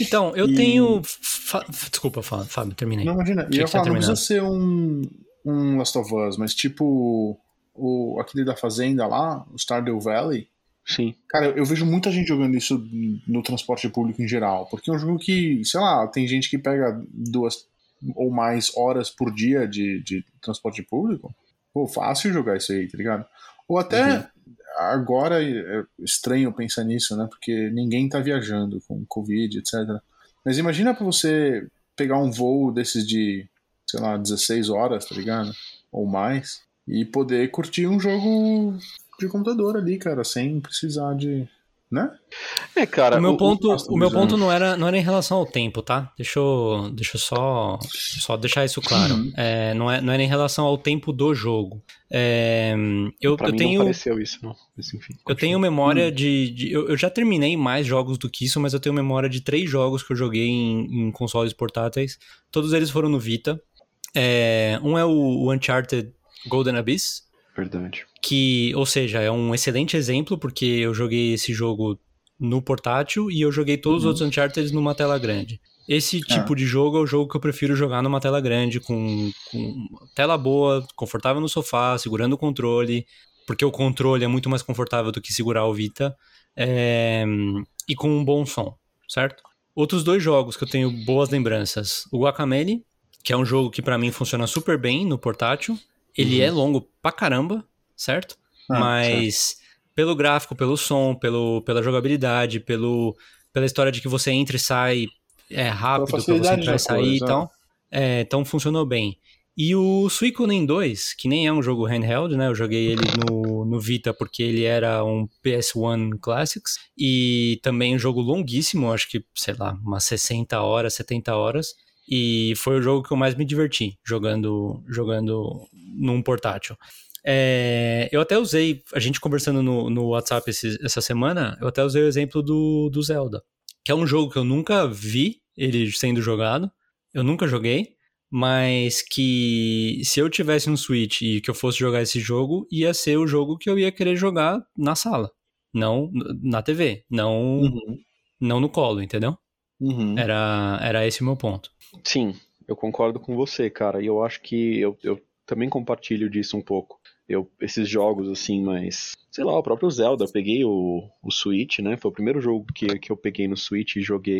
Então, eu E- tenho... fa- Desculpa, Fá- Fábio, terminei. Não, imagina, eu ia falar, não precisa ser um, um Last of Us, mas tipo o, aquele da Fazenda lá, o Stardew Valley. Sim. Cara, eu, eu vejo muita gente jogando isso no transporte público em geral, porque é um jogo que, sei lá, tem gente que pega duas ou mais horas por dia de, de transporte público. Pô, fácil jogar isso aí, tá ligado? Ou até Uhum. agora é estranho pensar nisso, né? Porque ninguém tá viajando com Covid, etc. Mas imagina pra você pegar um voo desses de, sei lá, 16 horas, tá ligado? Ou mais, e poder curtir um jogo de computador ali, cara, sem precisar de. Né? É, cara. o meu o- ponto, o meu ponto não era, não era em relação ao tempo, tá? Deixa eu, deixa eu só, só deixar isso claro. Uhum. É, não, é, não era em relação ao tempo do jogo. É, eu, pra eu mim tenho, não pareceu isso, não. Mas enfim. eu tenho memória de, de- eu, eu já terminei mais jogos do que isso, mas eu tenho memória de três jogos que eu joguei em, em consoles portáteis. Todos eles foram no Vita. É, um é o, o Uncharted Golden Abyss, Verdade. que, ou seja, é um excelente exemplo, porque eu joguei esse jogo no portátil e eu joguei todos os Uhum. outros Uncharted numa tela grande. Esse Ah. tipo de jogo é o jogo que eu prefiro jogar numa tela grande, com, com tela boa, confortável no sofá, segurando o controle, porque o controle é muito mais confortável do que segurar o Vita, é, e com um bom som, certo? Outros dois jogos que eu tenho boas lembranças. O Guacamele, que é um jogo que pra mim funciona super bem no portátil. Ele Uhum. é longo pra caramba, certo? Ah, Mas pelo gráfico, pelo som, pelo, pela jogabilidade, pelo, pela história de que você entra e sai é rápido para você entrar e sair e tal. É, então funcionou bem. E o Suicoden 2, que nem é um jogo handheld, né? Eu joguei ele no, no Vita porque ele era um PS1 Classics. E também um jogo longuíssimo, acho que, sei lá, umas 60 horas, 70 horas. E foi o jogo que eu mais me diverti jogando, jogando num portátil. É, eu até usei, a gente conversando no, no WhatsApp esse, essa semana, eu até usei o exemplo do, do Zelda, que é um jogo que eu nunca vi ele sendo jogado, eu nunca joguei, mas que se eu tivesse um Switch e que eu fosse jogar esse jogo, ia ser o jogo que eu ia querer jogar na sala, não na TV, não, uhum. não no colo, entendeu? Uhum. Era, era esse o meu ponto. Sim, eu concordo com você, cara, e eu acho que eu, eu também compartilho disso um pouco eu, esses jogos assim, mas sei lá, o próprio Zelda, eu peguei o, o Switch, né? Foi o primeiro jogo que, que eu peguei no Switch e joguei.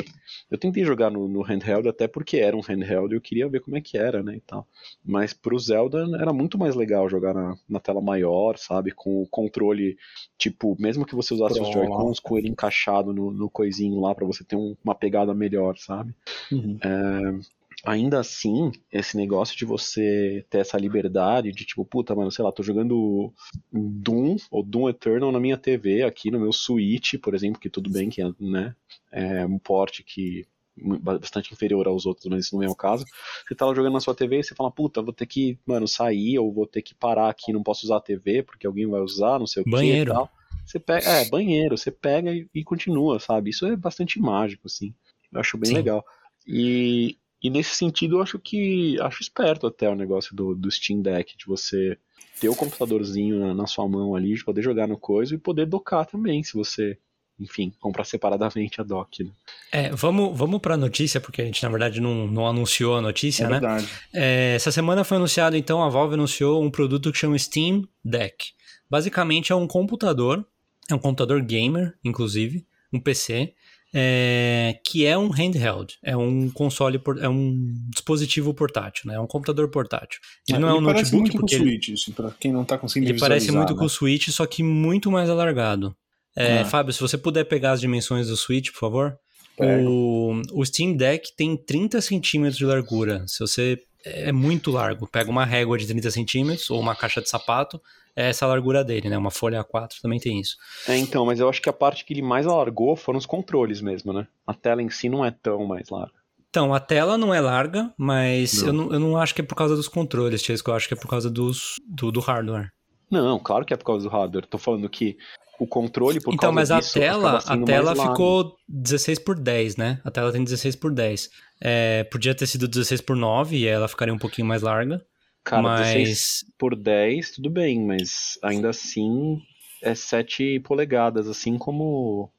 Eu tentei jogar no, no handheld até porque era um handheld e eu queria ver como é que era, né, e tal. Mas pro Zelda era muito mais legal jogar na, na tela maior, sabe, com o controle, tipo, mesmo que você usasse Pro, os Joy-Cons com ele encaixado no, no coisinho lá para você ter um, uma pegada melhor, sabe? Uhum. É, ainda assim, esse negócio de você ter essa liberdade de tipo, puta, mano, sei lá, tô jogando Doom ou Doom Eternal na minha TV aqui no meu Switch, por exemplo, que tudo bem que é, né, é um porte que bastante inferior aos outros, mas isso não é o caso. Você tá lá jogando na sua TV e você fala, puta, vou ter que, mano, sair ou vou ter que parar aqui, não posso usar a TV porque alguém vai usar, não sei o banheiro. que e tal. Você pega, é, banheiro, você pega e, e, continua, sabe? Isso é bastante mágico, assim. Eu acho bem Sim. legal. E, e nesse sentido, eu acho que acho esperto até o negócio do, do Steam Deck, de você ter o computadorzinho na, na, sua mão ali, de poder jogar no coisa e poder docar também, se você, enfim, comprar separadamente a dock. Né? É, vamos, vamos para a notícia, porque a gente na verdade não, não anunciou a notícia, é né? Verdade. É, essa semana foi anunciado, então, a Valve anunciou um produto que chama Steam Deck. Basicamente é um computador, é um computador gamer, inclusive, um PC, é, que é um handheld, é um console, é um dispositivo portátil, né? É um computador portátil. Ele ah, não é um notebook muito porque com o Switch, isso, para quem não está conseguindo Ele parece muito né? com o Switch, só que muito mais alargado. É, ah. Fábio, se você puder pegar as dimensões do Switch, por favor. O, o Steam Deck tem 30 centímetros de largura. Se você é muito largo, pega uma régua de 30 centímetros ou uma caixa de sapato, é essa largura dele, né? Uma folha A4 também tem isso. É, então, mas eu acho que a parte que ele mais alargou foram os controles mesmo, né? A tela em si não é tão mais larga. Então, a tela não é larga, mas não. Eu, não, eu não acho que é por causa dos controles, que eu acho que é por causa dos, do, do hardware. Não, claro que é por causa do hardware. Tô falando que o controle por então, mas a tela, a tela ficou 16 por 10, né? A tela tem 16 por 10. É, podia ter sido 16 por 9 e ela ficaria um pouquinho mais larga. Cara, mas... 16 por 10, tudo bem, mas ainda assim é 7 polegadas, assim como,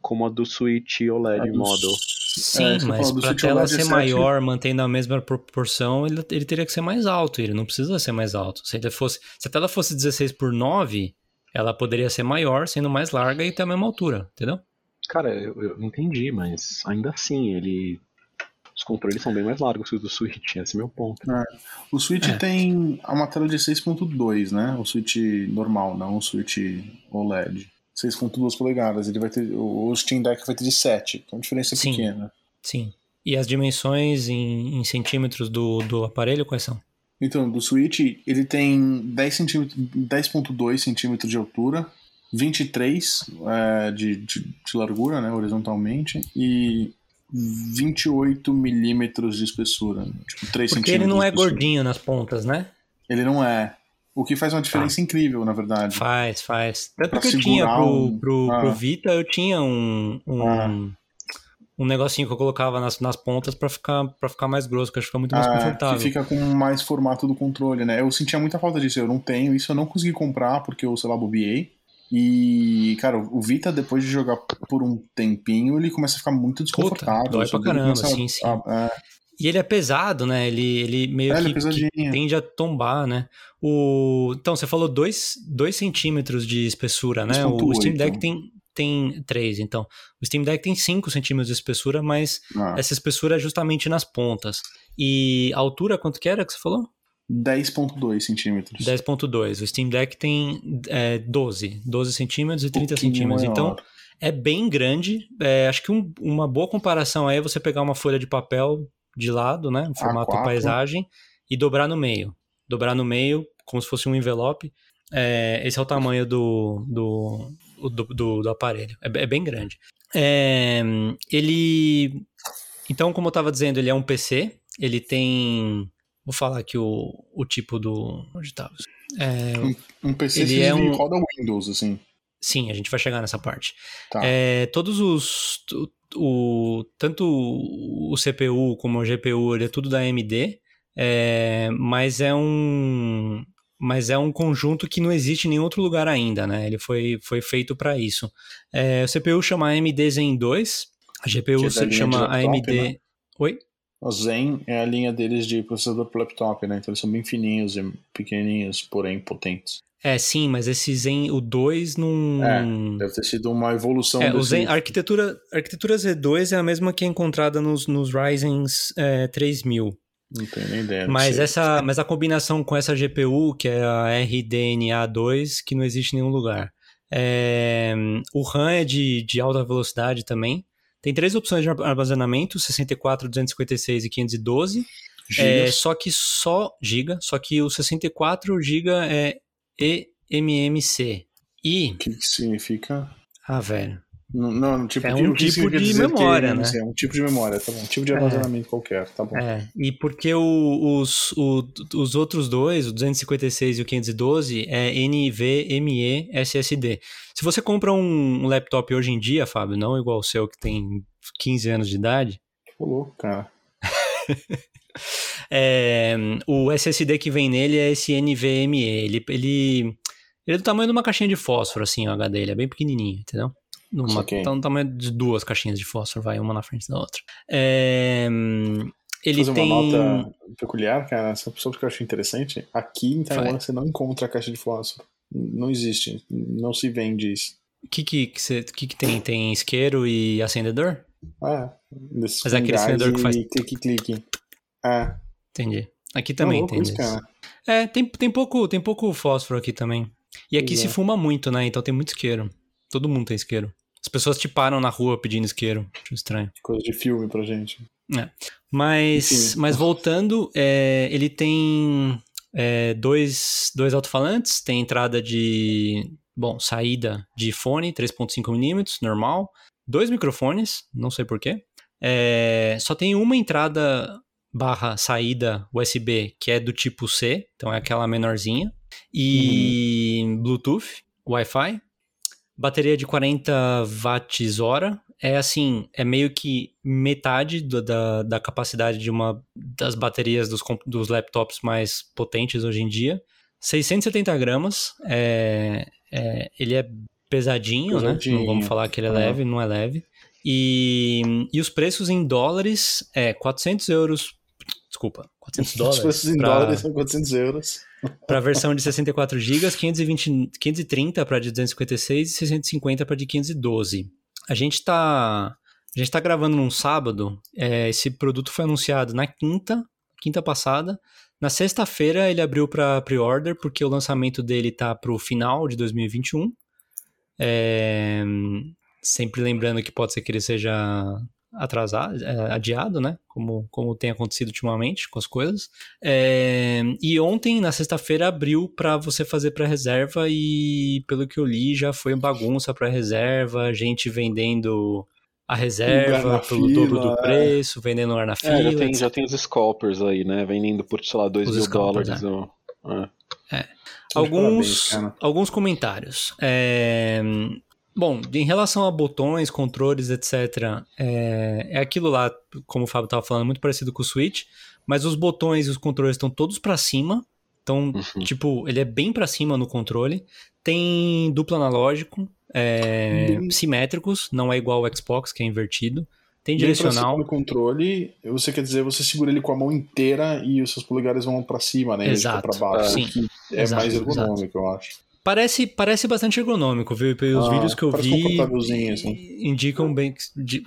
como a do Switch OLED do... Model. Sim, é, mas para a tela ser 7... maior, mantendo a mesma proporção, ele, ele teria que ser mais alto, ele não precisa ser mais alto. Se, ele fosse, se a tela fosse 16 por 9, ela poderia ser maior, sendo mais larga e ter a mesma altura, entendeu? Cara, eu, eu entendi, mas ainda assim, ele os controles são bem mais largos que os do Switch, esse é o meu ponto. É. O Switch é. tem uma tela de 6.2, né? O Switch normal, não o Switch OLED. 6.2 polegadas. Ele vai ter. O Steam Deck vai ter de 7, então a diferença é Sim. pequena. Sim. E as dimensões em, em, centímetros do, do aparelho quais são? Então, do Switch, ele tem 10,2 10 centímetros de altura, 23 é, de, de, de largura, né, horizontalmente, e 28 milímetros de espessura. Tipo, 3 Porque ele não é gordinho nas pontas, né? Ele não é. O que faz uma diferença ah. incrível, na verdade. Faz, faz. Tanto pra que eu tinha pro, um... pro, ah. pro, Vita, eu tinha um, um, ah. um negocinho que eu colocava nas, nas pontas para ficar, pra ficar mais grosso, que acho que fica muito mais ah, confortável. Que fica com mais formato do controle, né? Eu sentia muita falta disso, eu não tenho, isso eu não consegui comprar porque eu, sei lá, bobiei. E, cara, o Vita, depois de jogar por um tempinho, ele começa a ficar muito desconfortável. Puta, dói pra caramba, sim, sim. A, é... E ele é pesado, né? Ele, ele meio é, que, ele é que, tende a tombar, né? O... Então, você falou 2 centímetros de espessura, né? O Steam Deck tem, tem 3, então. O Steam Deck tem 5 centímetros de espessura, mas ah. essa espessura é justamente nas pontas. E a altura, quanto que era que você falou? 10.2 centímetros. 10.2. O Steam Deck tem é, 12. 12 centímetros e 30 um centímetros. Maior. Então, É bem grande. É, acho que um, uma boa comparação aí é você pegar uma folha de papel de lado, né? Formato A4. paisagem, e dobrar no meio. Dobrar no meio, como se fosse um envelope. É, esse é o tamanho do, do, do, do- do aparelho. É, é bem grande. É, ele. Então, como eu estava dizendo, ele é um PC. Ele tem. Vou falar aqui o, o tipo do. Onde estava? É, Um PC Ele que é um- roda Windows, assim. sim, a gente vai chegar nessa parte. Tá. É, todos os. o- tanto o CPU como o GPU, ele é tudo da AMD, é, mas é um. Mas é um conjunto que não existe em nenhum outro lugar ainda, né? Ele foi, foi feito para isso. É, o CPU chama AMD Zen 2, a GPU é se chama laptop, AMD. né? Oi? O Zen é a linha deles de processador pro laptop, né? Então eles são bem fininhos e pequenininhos, porém potentes. É, sim, mas esse Zen, o 2 não. É, Deve ter sido uma evolução É, o Zen, a arquitetura, a arquitetura Z2 é a mesma que é encontrada nos, nos Ryzen é, 3000. Não tenho nem ideia. Mas essa, mas a combinação com essa GPU, que é a RDNA2, que não existe em nenhum lugar. É, o RAM é de, de alta velocidade também. Tem três opções de armazenamento: 64, 256 e 512. É, só que só giga, só que o 64 giga é eMMC. E, O que, que significa? ah, velho, Não, não, tipo É de, um o que tipo de memória, né? sei, É um tipo de memória, tá bom. Um tipo de armazenamento qualquer, tá bom. É, e porque o- os, o- os outros dois, o 256 e o 512, é NVMe SSD. Se você compra um, um laptop hoje em dia, Fábio, não igual o seu que tem 15 anos de idade, Tô louco, cara. [laughs] é, o SSD que vem nele é esse NVMe. Ele, ele, ele é do tamanho de uma caixinha de fósforo, assim, o HD. Ele é bem pequenininho, entendeu? Saquei. tá no tamanho de duas caixinhas de fósforo, vai uma na frente da outra. É, ele Fazer tem... uma nota peculiar, cara, essa pessoa que eu achei interessante. Aqui em Taiwan você não encontra a caixa de fósforo. Não existe. Não se vende isso. O que que, que, cê- que que tem? Tem isqueiro e acendedor? Ah, desses Mas é aquele acendedor que faz- clique-clique. Ah, Entendi. Aqui tá também louco tem isso. É, tem, tem, pouco, tem pouco fósforo aqui também. E aqui Pois se é. fuma muito, né? Então tem muito isqueiro. Todo mundo tem isqueiro. As pessoas te param na rua pedindo isqueiro. Acho estranho. Coisa de filme pra gente. Mas, Enfim. mas voltando, é, ele tem é, dois, dois alto-falantes, tem entrada de. Bom, saída de fone, 3.5mm, normal. Dois microfones, não sei porquê. É, só tem uma entrada barra saída USB, que é do tipo C, então é aquela menorzinha. E Bluetooth, Wi-Fi. Bateria de 40 watts hora. É assim, é meio que metade do- da, da capacidade de uma das baterias dos, dos laptops mais potentes hoje em dia. 670 gramas. É, é, ele é pesadinho, né? Pesadinho. Não vamos falar que ele é leve, não é leve. E, e os preços em dólares é 400 euros. Desculpa, 400 dólares. Se fosse em pra- dólares, são 400 euros. para a versão de 64 GB, 520, 530 para de 256 e 650 para de 512. A gente tá a gente tá gravando num sábado. é, esse produto foi anunciado na quinta, quinta passada. Na sexta-feira ele abriu para pre-order porque o lançamento dele tá para o final de 2021. É, sempre lembrando que pode ser que ele seja atrasado, é, adiado, né? Como, como tem acontecido ultimamente com as coisas. É, e ontem, na sexta-feira, abriu para você fazer pré-reserva e, pelo que eu li, já foi bagunça pré-reserva, gente vendendo a reserva pelo fila, dobro do é. preço, vendendo ar na fila. É, já tem, já tem os scalpers aí, né? Vendendo por, sei lá, 2 Os mil dólares. ou- é. alguns, Parabéns, alguns comentários. É, bom, em relação a botões, controles, etc., é, é aquilo lá, como o Fábio estava falando, muito parecido com o Switch, mas os botões e os controles estão todos para cima. Então, Uhum. tipo, ele é bem para cima no controle. Tem duplo analógico, é, Bem- simétricos, não é igual ao Xbox, que é invertido. Tem Bem pra cima direcional. no controle, você quer dizer, você segura ele com a mão inteira e os seus polegares vão pra cima, né? Exato. pra baixo. Sim. que é Exato, mais ergonômico, eu acho. Parece, parece bastante ergonômico, viu? Pelos Ah, vídeos que eu vi, assim. indicam bem,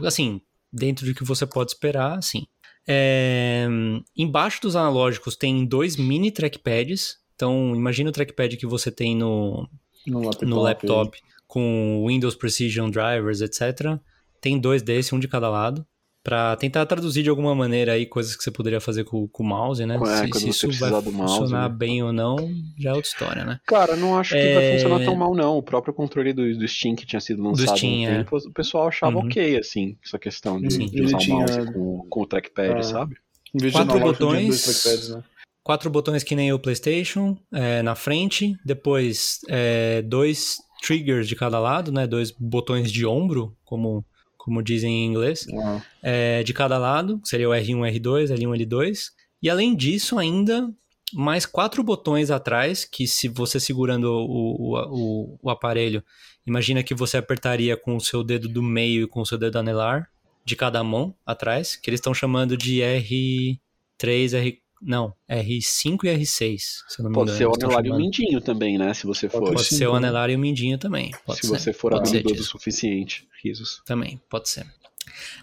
assim, dentro do que você pode esperar, assim. É, embaixo dos analógicos tem dois mini trackpads. Então, imagina o trackpad que você tem no, No laptop. no laptop com Windows Precision Drivers, etc. Tem dois desses, um de cada lado para tentar traduzir de alguma maneira aí coisas que você poderia fazer com, com o mouse, né? É, se, se isso vai funcionar mouse, né? bem ou não, já é outra história, né? Cara, não acho que é... vai funcionar tão mal, não. O próprio controle do, do Steam que tinha sido lançado Steam, um é. tempo, o pessoal achava uhum. ok, assim, essa questão de, de usar o mouse com, com o trackpad, ah. sabe? Quatro botões. Né? Quatro botões que nem o PlayStation é, na frente, depois é, dois triggers de cada lado, né? Dois botões de ombro, como como dizem em inglês, uhum. é, de cada lado, seria o R1, R2, L1, L2. E além disso, ainda mais quatro botões atrás, que se você segurando o, o, o, aparelho, imagina que você apertaria com o seu dedo do meio e com o seu dedo anelar de cada mão atrás, que eles estão chamando de R3, R, não, R5 e R6, se não me Pode engano. Pode ser o anelar e o mindinho também, né? Se você for. Pode ser o anelar e o mindinho também. se ser. você for habilidoso o suficiente. Risos. Também, pode ser.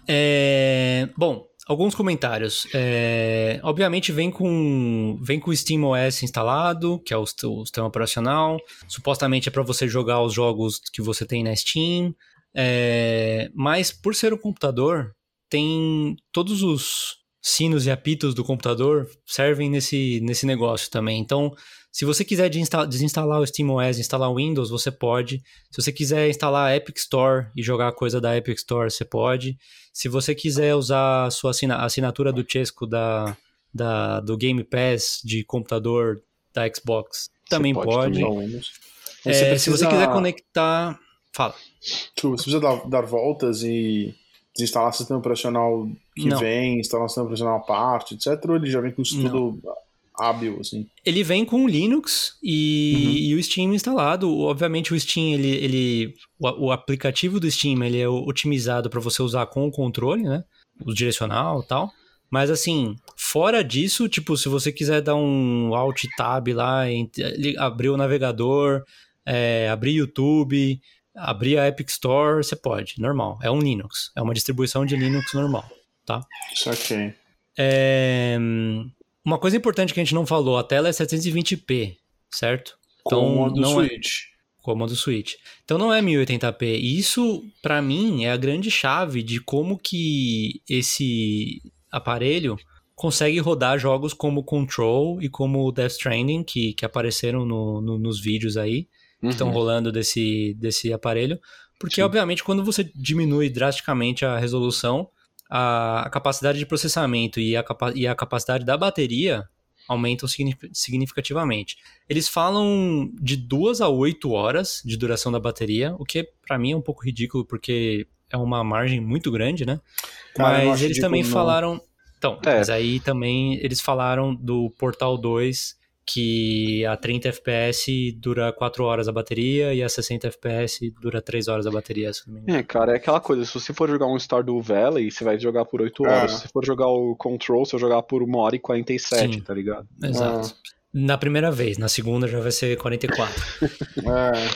É... Bom, alguns comentários. É... Obviamente vem com vem com o SteamOS instalado, que é o, o sistema operacional. Supostamente é para você jogar os jogos que você tem na Steam. É... Mas por ser um computador, tem todos os sinos e apitos do computador servem nesse, nesse negócio também. Então, se você quiser desinstalar o SteamOS instalar o Windows, você pode. Se você quiser instalar a Epic Store e jogar coisa da Epic Store, você pode. Se você quiser usar a sua assinatura do Chesco da, da, do Game Pass de computador da Xbox, também você pode. pode. É, você precisa... Se você quiser conectar. Fala. Você precisa dar, dar voltas e desinstalar sistema operacional que Não. vem, instalar sistema operacional à parte, etc. Ou ele já vem com isso tudo hábil, assim? Ele vem com o Linux e, uhum. e, o Steam instalado. Obviamente o Steam, ele, ele o, o aplicativo do Steam, ele é otimizado para você usar com o controle, né? O direcional e tal. Mas assim, fora disso, tipo, se você quiser dar um Alt Tab lá, abrir o navegador, é, abrir YouTube, abrir a Epic Store, você pode, normal. É um Linux, é uma distribuição de Linux normal, tá? Isso aqui. É, uma coisa importante que a gente não falou, a tela é 720p, certo? Então, como a do não é Switch. É, como a do Switch. Então não é 1080p. E isso, para mim, é a grande chave de como que esse aparelho consegue rodar jogos como Control e como Death Stranding, que, que apareceram no, no, nos vídeos aí, uhum. que estão rolando desse, desse aparelho. Porque, Sim. obviamente, quando você diminui drasticamente a resolução, a, a capacidade de processamento e a, capa e a capacidade da bateria aumentam significativamente. Eles falam de duas a oito horas de duração da bateria, o que para mim é um pouco ridículo, porque é uma margem muito grande, né? Cara, mas eles também não. falaram. Então, é. mas aí também eles falaram do Portal 2 que a 30 FPS dura 4 horas a bateria e a 60 FPS dura 3 horas a bateria, se não me engano. É, cara, é aquela coisa, se você for jogar um Stardew Valley, você vai jogar por 8 horas, é. se você for jogar o Control, você vai jogar por 1 hora e 47, Sim. tá ligado? Exato. Ah. Na primeira vez, na segunda já vai ser 44. [laughs]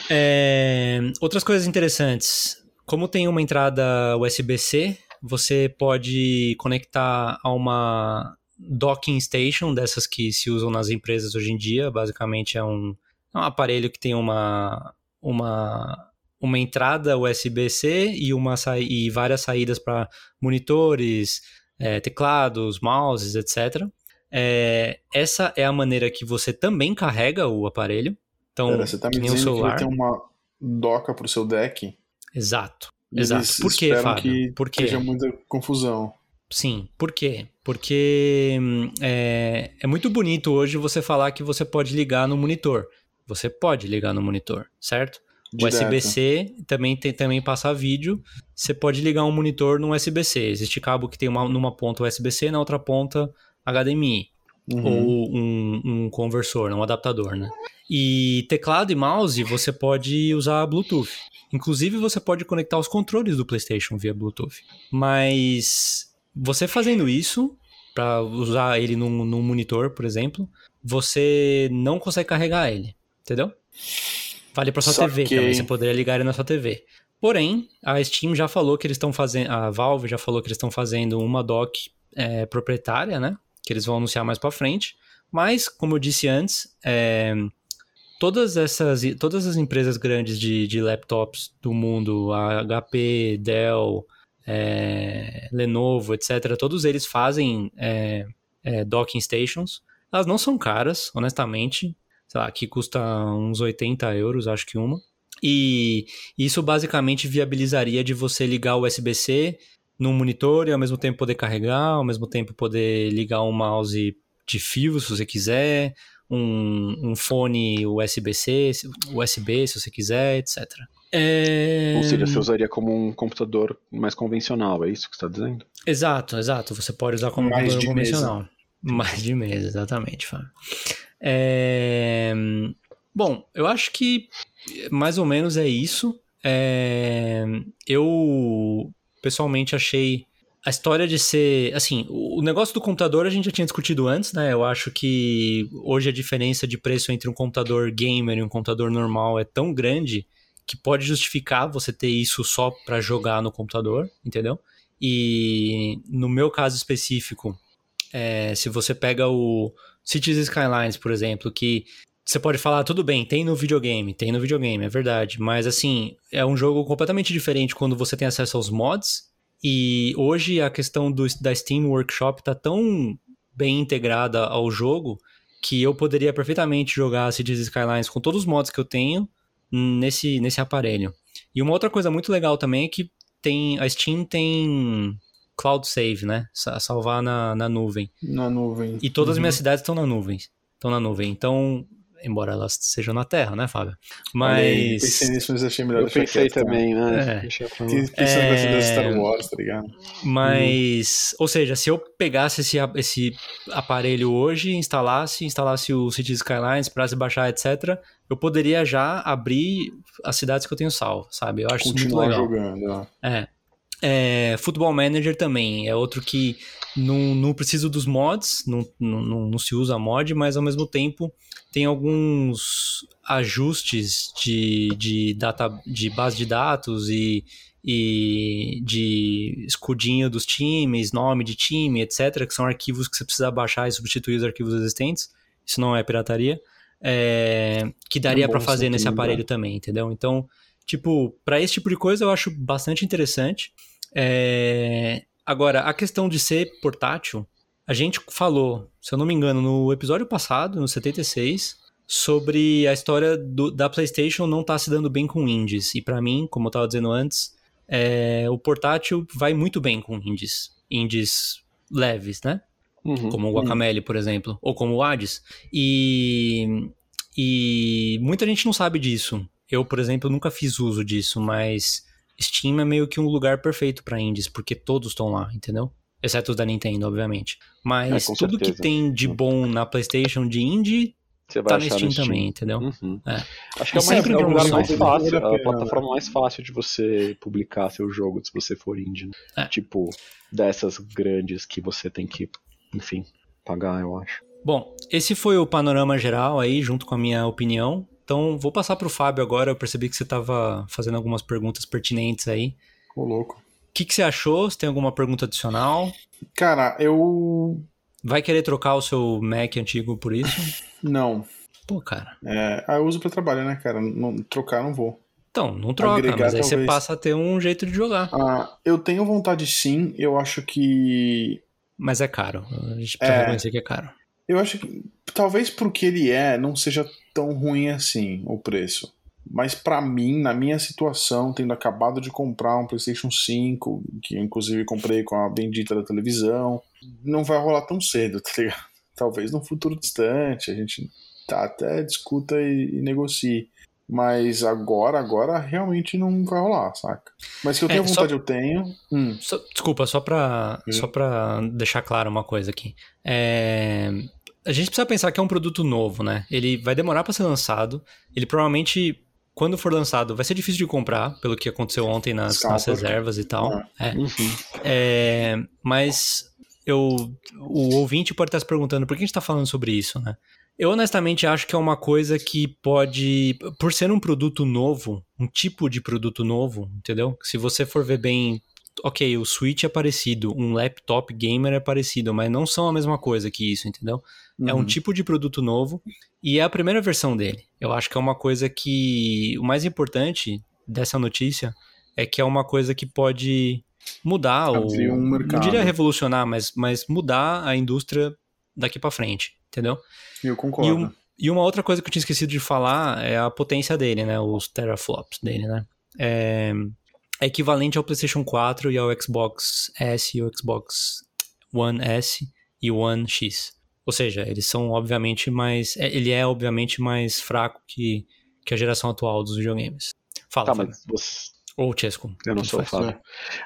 é. É, outras coisas interessantes. Como tem uma entrada USB-C, você pode conectar a uma docking station, dessas que se usam nas empresas hoje em dia. Basicamente é um, é um aparelho que tem uma, uma, uma entrada USB-C e, uma e várias saídas para monitores, é, teclados, mouses, etc. É, essa é a maneira que você também carrega o aparelho. Então, Pera, você tá me dizendo celular. que vai ter uma doca para o seu deck? Exato. Exato. Por que, Fábio? Que Por quê? Seja muita confusão. Sim, por quê? Porque é, é muito bonito hoje você falar que você pode ligar no monitor. Você pode ligar no monitor, certo? O USB-C também tem também passar vídeo. Você pode ligar um monitor no USB-C. Existe cabo que tem uma, numa ponta USB-C, na outra ponta HDMI. Uhum. Ou um, um conversor, um adaptador, né? E teclado e mouse você pode usar Bluetooth. Inclusive você pode conectar os controles do PlayStation via Bluetooth. Mas você fazendo isso, para usar ele num, num monitor, por exemplo, você não consegue carregar ele, entendeu? Vale para sua TV também, você poderia ligar ele na sua TV. Porém, a Steam já falou que eles estão fazendo, a Valve já falou que eles estão fazendo uma dock é, proprietária, né? Que eles vão anunciar mais para frente. Mas, como eu disse antes, é, todas essas todas as empresas grandes de, de laptops do mundo, a HP, Dell, é, Lenovo, etc., todos eles fazem é, é, docking stations. Elas não são caras, honestamente. Sei lá, aqui custa uns 80 euros, acho que uma. E isso basicamente viabilizaria de você ligar o USB-C no monitor e ao mesmo tempo poder carregar, ao mesmo tempo poder ligar um mouse de fio, se você quiser, um, um fone USB-C, USB, se você quiser, etc. É... Ou seja, você usaria como um computador mais convencional, é isso que você está dizendo? Exato, exato. Você pode usar como mais computador convencional. Mesa. Mais de mesa, exatamente, Fábio. É... Bom, eu acho que mais ou menos é isso. É... Eu pessoalmente achei a história de ser. Assim, o negócio do computador a gente já tinha discutido antes, né? Eu acho que hoje a diferença de preço entre um computador gamer e um computador normal é tão grande que pode justificar você ter isso só para jogar no computador, entendeu? E no meu caso específico, é, se você pega o Cities Skylines, por exemplo, que você pode falar, tudo bem, tem no videogame, tem no videogame, é verdade, mas assim, é um jogo completamente diferente quando você tem acesso aos mods e hoje a questão do, da Steam Workshop está tão bem integrada ao jogo que eu poderia perfeitamente jogar Cities Skylines com todos os mods que eu tenho nesse, nesse aparelho. E uma outra coisa muito legal também é que tem a Steam tem cloud save, né? Salvar na, na nuvem. Na nuvem. E todas uhum. as minhas cidades estão na nuvem. Estão na nuvem. Então, embora elas sejam na Terra, né, Fábio? Mas. Aí, pensei nisso, mas achei melhor. Eu pensei também, né? É. Pensando é... Star Wars, tá ligado? Mas. Uhum. Ou seja, se eu pegasse esse, esse aparelho hoje, instalasse, instalasse o Cities Skylines para se baixar, etc., eu poderia já abrir as cidades que eu tenho salvo, sabe? Eu acho Continuar isso muito legal. jogando. É. É, Football Manager também é outro que não, não preciso dos mods, não, não, não se usa mod, mas ao mesmo tempo tem alguns ajustes de, de, data, de base de dados e, e de escudinho dos times, nome de time, etc., que são arquivos que você precisa baixar e substituir os arquivos existentes. Isso não é pirataria. É, que daria é para fazer nesse aparelho também, entendeu? Então, tipo, para esse tipo de coisa eu acho bastante interessante. É... Agora, a questão de ser portátil, a gente falou, se eu não me engano, no episódio passado, no 76, sobre a história do, da PlayStation não estar tá se dando bem com indies. E para mim, como eu estava dizendo antes, é, o portátil vai muito bem com indies. Indies leves, né? Uhum, como o Guacamele, uhum. por exemplo, ou como o Hades. E, e muita gente não sabe disso. Eu, por exemplo, nunca fiz uso disso, mas Steam é meio que um lugar perfeito para indies, porque todos estão lá, entendeu? Exceto os da Nintendo, obviamente. Mas é, tudo certeza. que tem de bom na PlayStation de indie você vai tá no Steam, Steam, também, entendeu? Uhum. É. Acho que é, mais, é o lugar mais fácil, a plataforma mais fácil de você publicar seu jogo se você for indie. Né? É. Tipo, dessas grandes que você tem que, enfim, pagar, eu acho. Bom, esse foi o panorama geral aí, junto com a minha opinião. Então, vou passar para o Fábio agora. Eu percebi que você estava fazendo algumas perguntas pertinentes aí. Ô, louco. O que, que você achou? Você tem alguma pergunta adicional? Cara, eu. Vai querer trocar o seu Mac antigo por isso? [laughs] Não. Pô, cara. É, eu uso para trabalho, né, cara? Não, trocar não vou. Então, não troca, Agregar, mas aí talvez... você passa a ter um jeito de jogar. Ah, eu tenho vontade sim, eu acho que. Mas é caro. A gente precisa é... reconhecer que é caro. Eu acho que talvez porque ele é, não seja tão ruim assim o preço. Mas para mim, na minha situação, tendo acabado de comprar um PlayStation 5, que inclusive comprei com a bendita da televisão, não vai rolar tão cedo, [laughs] tá ligado? Talvez no futuro distante, a gente tá, até discuta e, e negocie. Mas agora, agora realmente não vai rolar, saca? Mas que eu tenho é, vontade, só... eu tenho. Hum. Só, desculpa, só pra, hum. só pra deixar claro uma coisa aqui. É, a gente precisa pensar que é um produto novo, né? Ele vai demorar para ser lançado. Ele provavelmente, quando for lançado, vai ser difícil de comprar, pelo que aconteceu ontem nas, nas reservas e tal. É. É. é. mas eu, o ouvinte pode estar se perguntando por que a gente está falando sobre isso, né? Eu honestamente acho que é uma coisa que pode, por ser um produto novo, um tipo de produto novo, entendeu? Se você for ver bem ok, o Switch é parecido, um laptop gamer é parecido, mas não são a mesma coisa que isso, entendeu? Uhum. É um uhum. tipo de produto novo e é a primeira versão dele. Eu acho que é uma coisa que. O mais importante dessa notícia é que é uma coisa que pode mudar, Abrir ou. Um mercado. Não diria revolucionar, mas, mas mudar a indústria daqui para frente, entendeu? Eu concordo. E, um, e, uma outra coisa que eu tinha esquecido de falar é a potência dele, né? Os teraflops dele, né? É, é equivalente ao PlayStation 4 e ao Xbox S e o Xbox One S e One X. Ou seja, eles são obviamente mais. É, ele é obviamente mais fraco que, que a geração atual dos videogames. Fala, tá, mas você... Ou Chesco. Eu não sou o Fábio.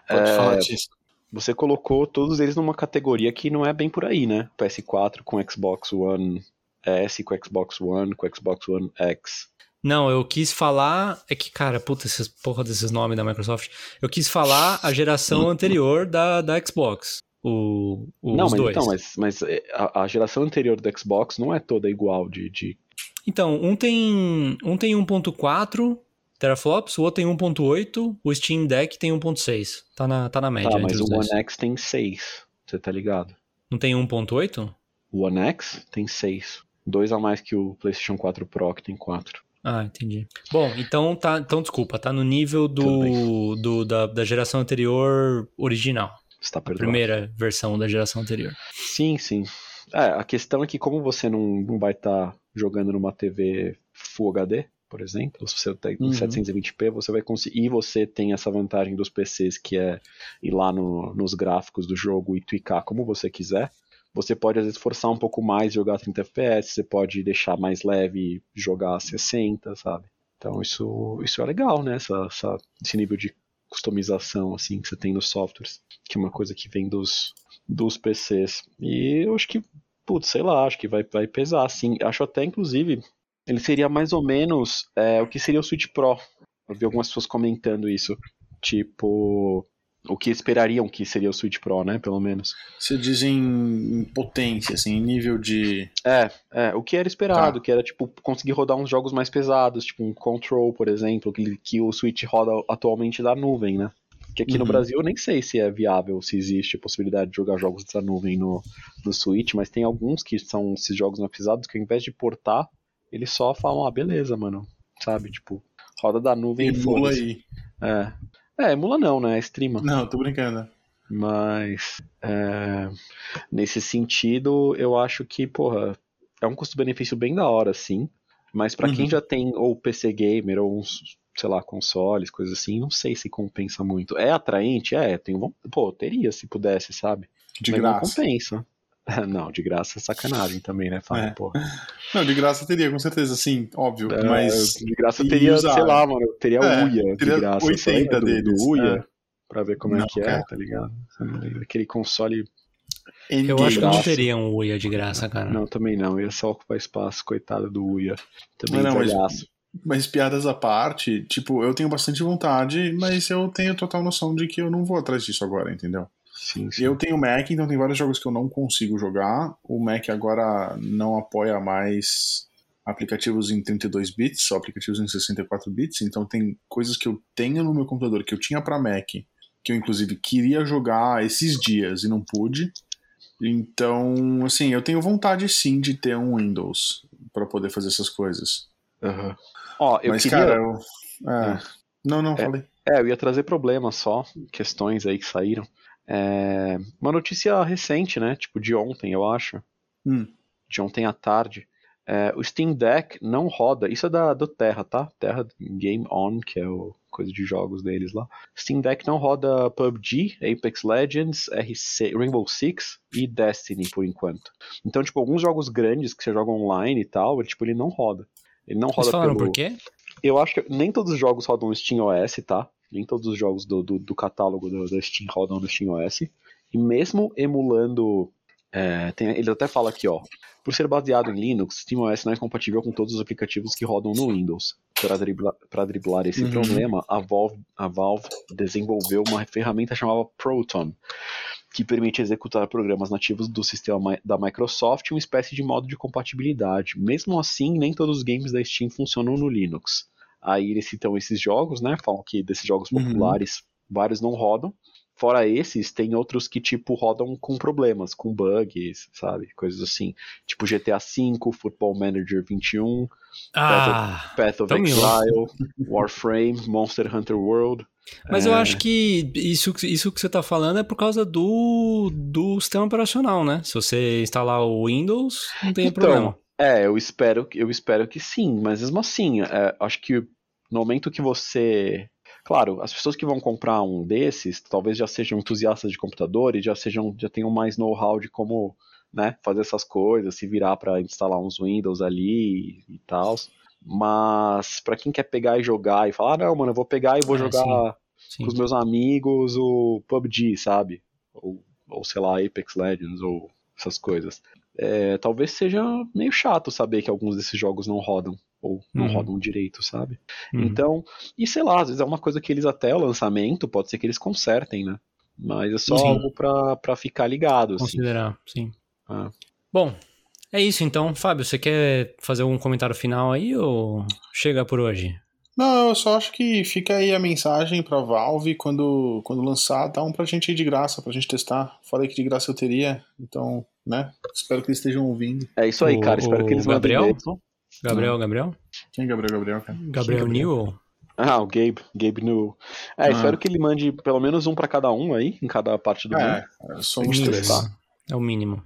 Pode é... falar, Chesco. Você colocou todos eles numa categoria que não é bem por aí, né? PS4 com Xbox One S, com Xbox One, com Xbox One X. Não, eu quis falar. É que, cara, puta, esses porra desses nomes da Microsoft. Eu quis falar a geração [laughs] anterior da, da Xbox. O, o, não, os mas dois. então, mas, mas é, a, a, geração anterior do Xbox não é toda igual de. de... Então, um tem. Um tem 1.4 teraflops, o outro tem 1.8, o Steam Deck tem 1.6. Tá na, tá na média. Tá, mas o One X tem 6. Você tá ligado? Não tem 1.8? O One X tem 6. Dois a mais que o PlayStation 4 Pro, que tem 4. Ah, entendi. Bom, então tá, então desculpa, tá no nível do, do da, da geração anterior original. Está perdoado. Primeira versão da geração anterior. Sim, sim. É, a questão é que como você não, não vai estar tá jogando numa TV Full HD, por exemplo, se você tem uhum. 720p, você vai conseguir. E você tem essa vantagem dos PCs que é ir lá no, nos gráficos do jogo e tweakar como você quiser. Você pode às vezes forçar um pouco mais jogar 30 FPS, você pode deixar mais leve jogar 60, sabe? Então isso, isso é legal, né? Essa, essa, esse nível de customização assim que você tem nos softwares, que é uma coisa que vem dos, dos PCs. E eu acho que, putz, sei lá, acho que vai, vai pesar, assim. Acho até, inclusive, ele seria mais ou menos é, o que seria o Switch Pro. Eu vi algumas pessoas comentando isso. Tipo, o que esperariam que seria o Switch Pro, né? Pelo menos. Você diz em, potência, assim, em nível de. É, é, o que era esperado, tá. que era, tipo, conseguir rodar uns jogos mais pesados, tipo um Control, por exemplo, que, que o Switch roda atualmente da nuvem, né? Que aqui uhum. no Brasil eu nem sei se é viável, se existe a possibilidade de jogar jogos da nuvem no, no Switch, mas tem alguns que são esses jogos mais pesados que ao invés de portar, eles só falam, ah, beleza, mano. Sabe, tipo, roda da nuvem e aí. É. É, emula não, né? É streama. Não, tô brincando. Mas é, nesse sentido, eu acho que, porra, é um custo-benefício bem da hora, sim. Mas para uhum. quem já tem ou PC gamer ou uns, sei lá, consoles, coisas assim, não sei se compensa muito. É atraente? É, tem, pô, teria se pudesse, sabe? De Mas graça. não compensa. [laughs] Não, de graça é sacanagem também, né, Fábio? É. Porra. Não, de graça teria, com certeza, sim, óbvio. É, mas. De graça teria, usar. sei lá, mano, teria é, Uia teria de graça. 80 deles. Do, do Uia, é. pra ver como é não, é que é, tá ligado? Aquele console. Eu acho que não teria um Uia de graça, cara. Não, também não. Ia só ocupar espaço, coitado do Uia. Também não, mas, mas piadas à parte, tipo, eu tenho bastante vontade, mas eu tenho total noção de que eu não vou atrás disso agora, entendeu? Sim, sim. Eu tenho Mac, então tem vários jogos que eu não consigo jogar. O Mac agora não apoia mais aplicativos em 32 bits, só aplicativos em 64 bits. Então tem coisas que eu tenho no meu computador que eu tinha para Mac, que eu inclusive queria jogar esses dias e não pude. Então, assim, eu tenho vontade sim de ter um Windows para poder fazer essas coisas. Uhum. Ó, eu Mas, queria... cara, eu... É... Hum. Não, não, é, falei. É, eu ia trazer problemas só, questões aí que saíram. É, uma notícia recente, né? Tipo de ontem, eu acho. Hum. De ontem à tarde. É, o Steam Deck não roda. Isso é da, do Terra, tá? Terra Game On, que é o coisa de jogos deles lá. Steam Deck não roda PUBG, Apex Legends, RC, Rainbow Six e Destiny por enquanto. Então, tipo, alguns jogos grandes que você joga online e tal, ele, tipo, ele não roda. Ele não roda Vocês falaram pelo... por quê? Eu acho que nem todos os jogos rodam no Steam OS, tá? Nem todos os jogos do, do, do catálogo do, da Steam rodam no Steam OS. E mesmo emulando. É, tem, ele até fala aqui, ó. Por ser baseado em Linux, SteamOS não é compatível com todos os aplicativos que rodam no Windows. Para driblar, driblar, esse uhum. problema, a Valve, a Valve desenvolveu uma ferramenta chamada Proton, que permite executar programas nativos do sistema da Microsoft uma espécie de modo de compatibilidade. Mesmo assim, nem todos os games da Steam funcionam no Linux. Aí eles citam esses jogos, né? Falam que desses jogos uhum. populares, vários não rodam. fora esses, tem outros que, tipo, rodam com problemas, com bugs, sabe? Coisas assim. Tipo GTA V, Football Manager 21, Ah, Path of tão Exile, Warframe, Monster Hunter World. mas eu É. acho que isso, isso que você tá falando é por causa do, do sistema operacional, né? Se você instalar o Windows, não tem Então, problema. É, eu espero, que- eu espero que sim, mas mesmo assim, é, acho que no momento que você. Claro, as pessoas que vão comprar um desses, talvez já sejam entusiastas de computador e já sejam, já tenham mais know-how de como né, fazer essas coisas, se virar para instalar uns Windows ali e, e tal. Mas para quem quer pegar e jogar e falar, ah, não, mano, eu vou pegar e vou É, jogar Sim. com os meus amigos o PUBG, sabe? Ou, ou sei lá, Apex Legends ou essas coisas. É, talvez seja meio chato saber que alguns desses jogos não rodam ou não Uhum. rodam direito, sabe? Uhum. Então, e sei lá, às vezes é uma coisa que eles até o lançamento, pode ser que eles consertem, né? Mas é só Sim. algo pra, pra ficar ligado, assim. Considerar, sim. Ah. Bom, é isso então. Fábio, você quer fazer algum comentário final aí ou chega por hoje? Não, eu só acho que fica aí a mensagem pra Valve quando, quando lançar, dá um pra gente de graça, pra gente testar. Falei que de graça eu teria, então, né? Espero que eles estejam ouvindo. É isso aí, O- cara. Espero o que eles mandem Gabriel? mesmo. Gabriel, Gabriel? Quem é Gabriel Gabriel, cara? Gabriel é Newell? Ah, o Gabe, Gabe New. É, Ah. espero que ele mande pelo menos um pra cada um aí, em cada parte do mundo. É, somos três. Tá. É o mínimo.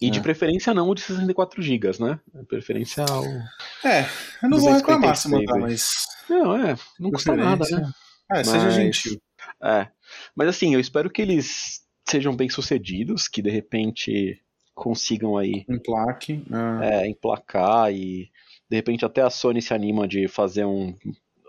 E de É. preferência não o de 64 GB, né? De preferência o. É, eu não vou reclamar se 256, mandar, mas. Não, é, não custa nada, né? É, seja Mas- gentil. É. Mas assim, eu espero que eles sejam bem sucedidos, que de repente consigam aí ah, é, emplacar e de repente até a Sony se anima de fazer um,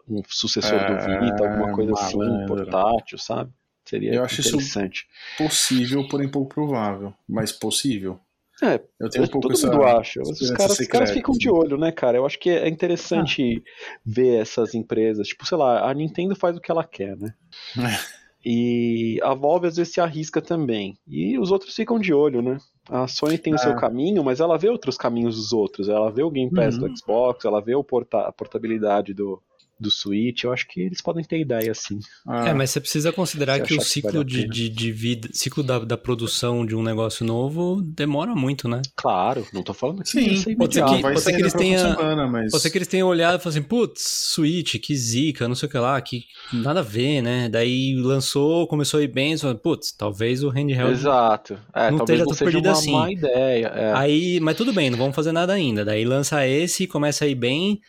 um sucessor do É, Vita, alguma coisa assim, portátil, sabe? Seria Eu acho isso- interessante. Possível, porém pouco provável. Mas possível. É, Eu tenho um pouco todo essa. mundo acha. Os caras, os caras ficam de olho, né, cara? Eu acho que é interessante ver essas empresas. Tipo, sei lá, a Nintendo faz o que ela quer, né? [laughs] E a Valve às vezes se arrisca também. E os outros ficam de olho, né? A Sony tem o seu É. caminho, mas ela vê outros caminhos dos outros. Ela vê o Game Pass Uhum. do Xbox, ela vê porta a portabilidade do, do Switch. Eu acho que eles podem ter ideia, assim. Ah, É, mas você precisa considerar que o achar que ciclo vale de, de, de vida, ciclo da, da produção de um negócio novo demora muito, né? Claro, não tô falando que Sim, ser pode ser que- vai pode ser que eles tenham- Semana, mas... Pode ser que eles tenham olhado e falado assim, putz, Switch, que zica, não sei o que lá, que nada a ver, né? Daí lançou, começou a ir bem, putz, talvez o handheld... Exato. É, não talvez esteja não seja perdido uma assim. má ideia. é. Aí, mas tudo bem, não vamos fazer nada ainda. Daí lança esse, começa a ir bem,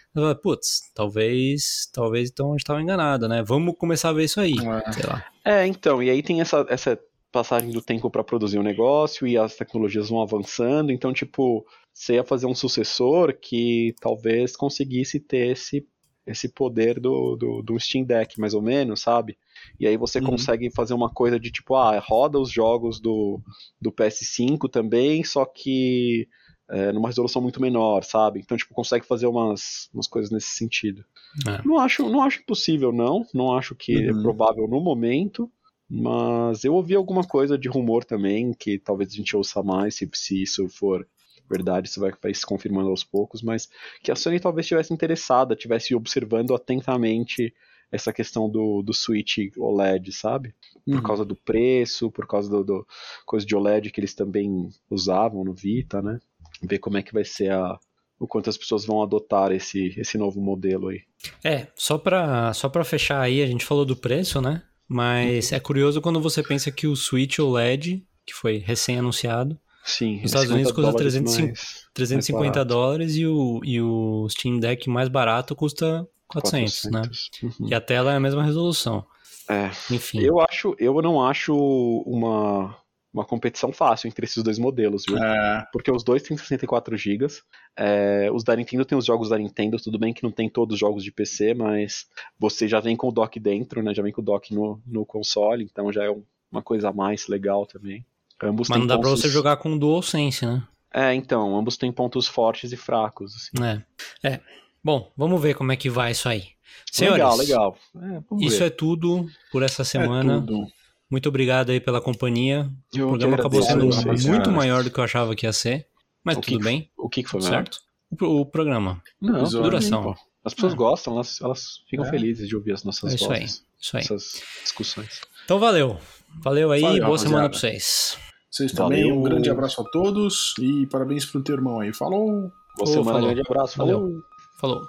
putz, talvez, talvez então a gente tava enganado, né? Vamos começar a ver isso aí, É. sei lá. É, então, e aí tem essa, essa passagem do tempo para produzir um negócio e as tecnologias vão avançando, então, tipo, você ia fazer um sucessor que talvez conseguisse ter esse, esse poder do, do, do Steam Deck, mais ou menos, sabe? E aí você Uhum. consegue fazer uma coisa de tipo, ah, roda os jogos do, do PS5 também, só que é, numa resolução muito menor, sabe? Então, tipo, consegue fazer umas, umas coisas nesse sentido. É. Não acho, não acho impossível, não. Não acho que é Uhum. provável no momento. Mas eu ouvi alguma coisa de rumor também, que talvez a gente ouça mais, se, se isso for verdade, isso vai, vai se confirmando aos poucos, mas que a Sony talvez estivesse interessada, estivesse observando atentamente essa questão do, do Switch OLED, sabe? Por Uhum. causa do preço, por causa do, do coisa de OLED que eles também usavam no Vita, né? Ver como é que vai ser a o quanto as pessoas vão adotar esse, esse novo modelo aí. É, só pra, só pra fechar aí, a gente falou do preço, né? Mas é curioso quando você pensa que o Switch OLED, que foi recém-anunciado, Sim, Nos Estados Unidos 50 custa dólares 305 mais- 350 mais barato. dólares e o, e o Steam Deck mais barato custa 400, né? 400. Uhum. E a tela é a mesma resolução. É, Enfim. eu acho, eu não acho uma, uma competição fácil entre esses dois modelos, viu? É, Porque os dois têm 64 GB. É, os da Nintendo tem os jogos da Nintendo, tudo bem que não tem todos os jogos de PC, mas você já vem com o dock dentro, né? Já vem com o dock no, no console, então já é um- uma coisa a mais legal também. Ambos Mas têm não dá pra pontos- você jogar com DualSense, né? É, então, ambos têm pontos fortes e fracos. assim. É. É. Bom, vamos ver como é que vai isso aí. Senhores, legal, legal. É, isso ver. é tudo por essa é semana. tudo. Muito obrigado aí pela companhia. Eu O programa acabou sendo a vocês, muito cara. maior do que eu achava que ia ser. Mas O tudo que- bem, O que, que foi certo. O, o programa. Não, Episódio. Duração. As pessoas É. gostam, elas, elas ficam É. felizes de ouvir as nossas É isso aí. vozes, Isso aí. essas discussões. Então valeu. Valeu aí, Valeu, boa rapaziada. semana pra vocês. Vocês também, Valeu. um grande abraço a todos e parabéns pro teu irmão aí. Falou! Boa Ô, semana, falou. grande abraço. Valeu. Falou. Falou.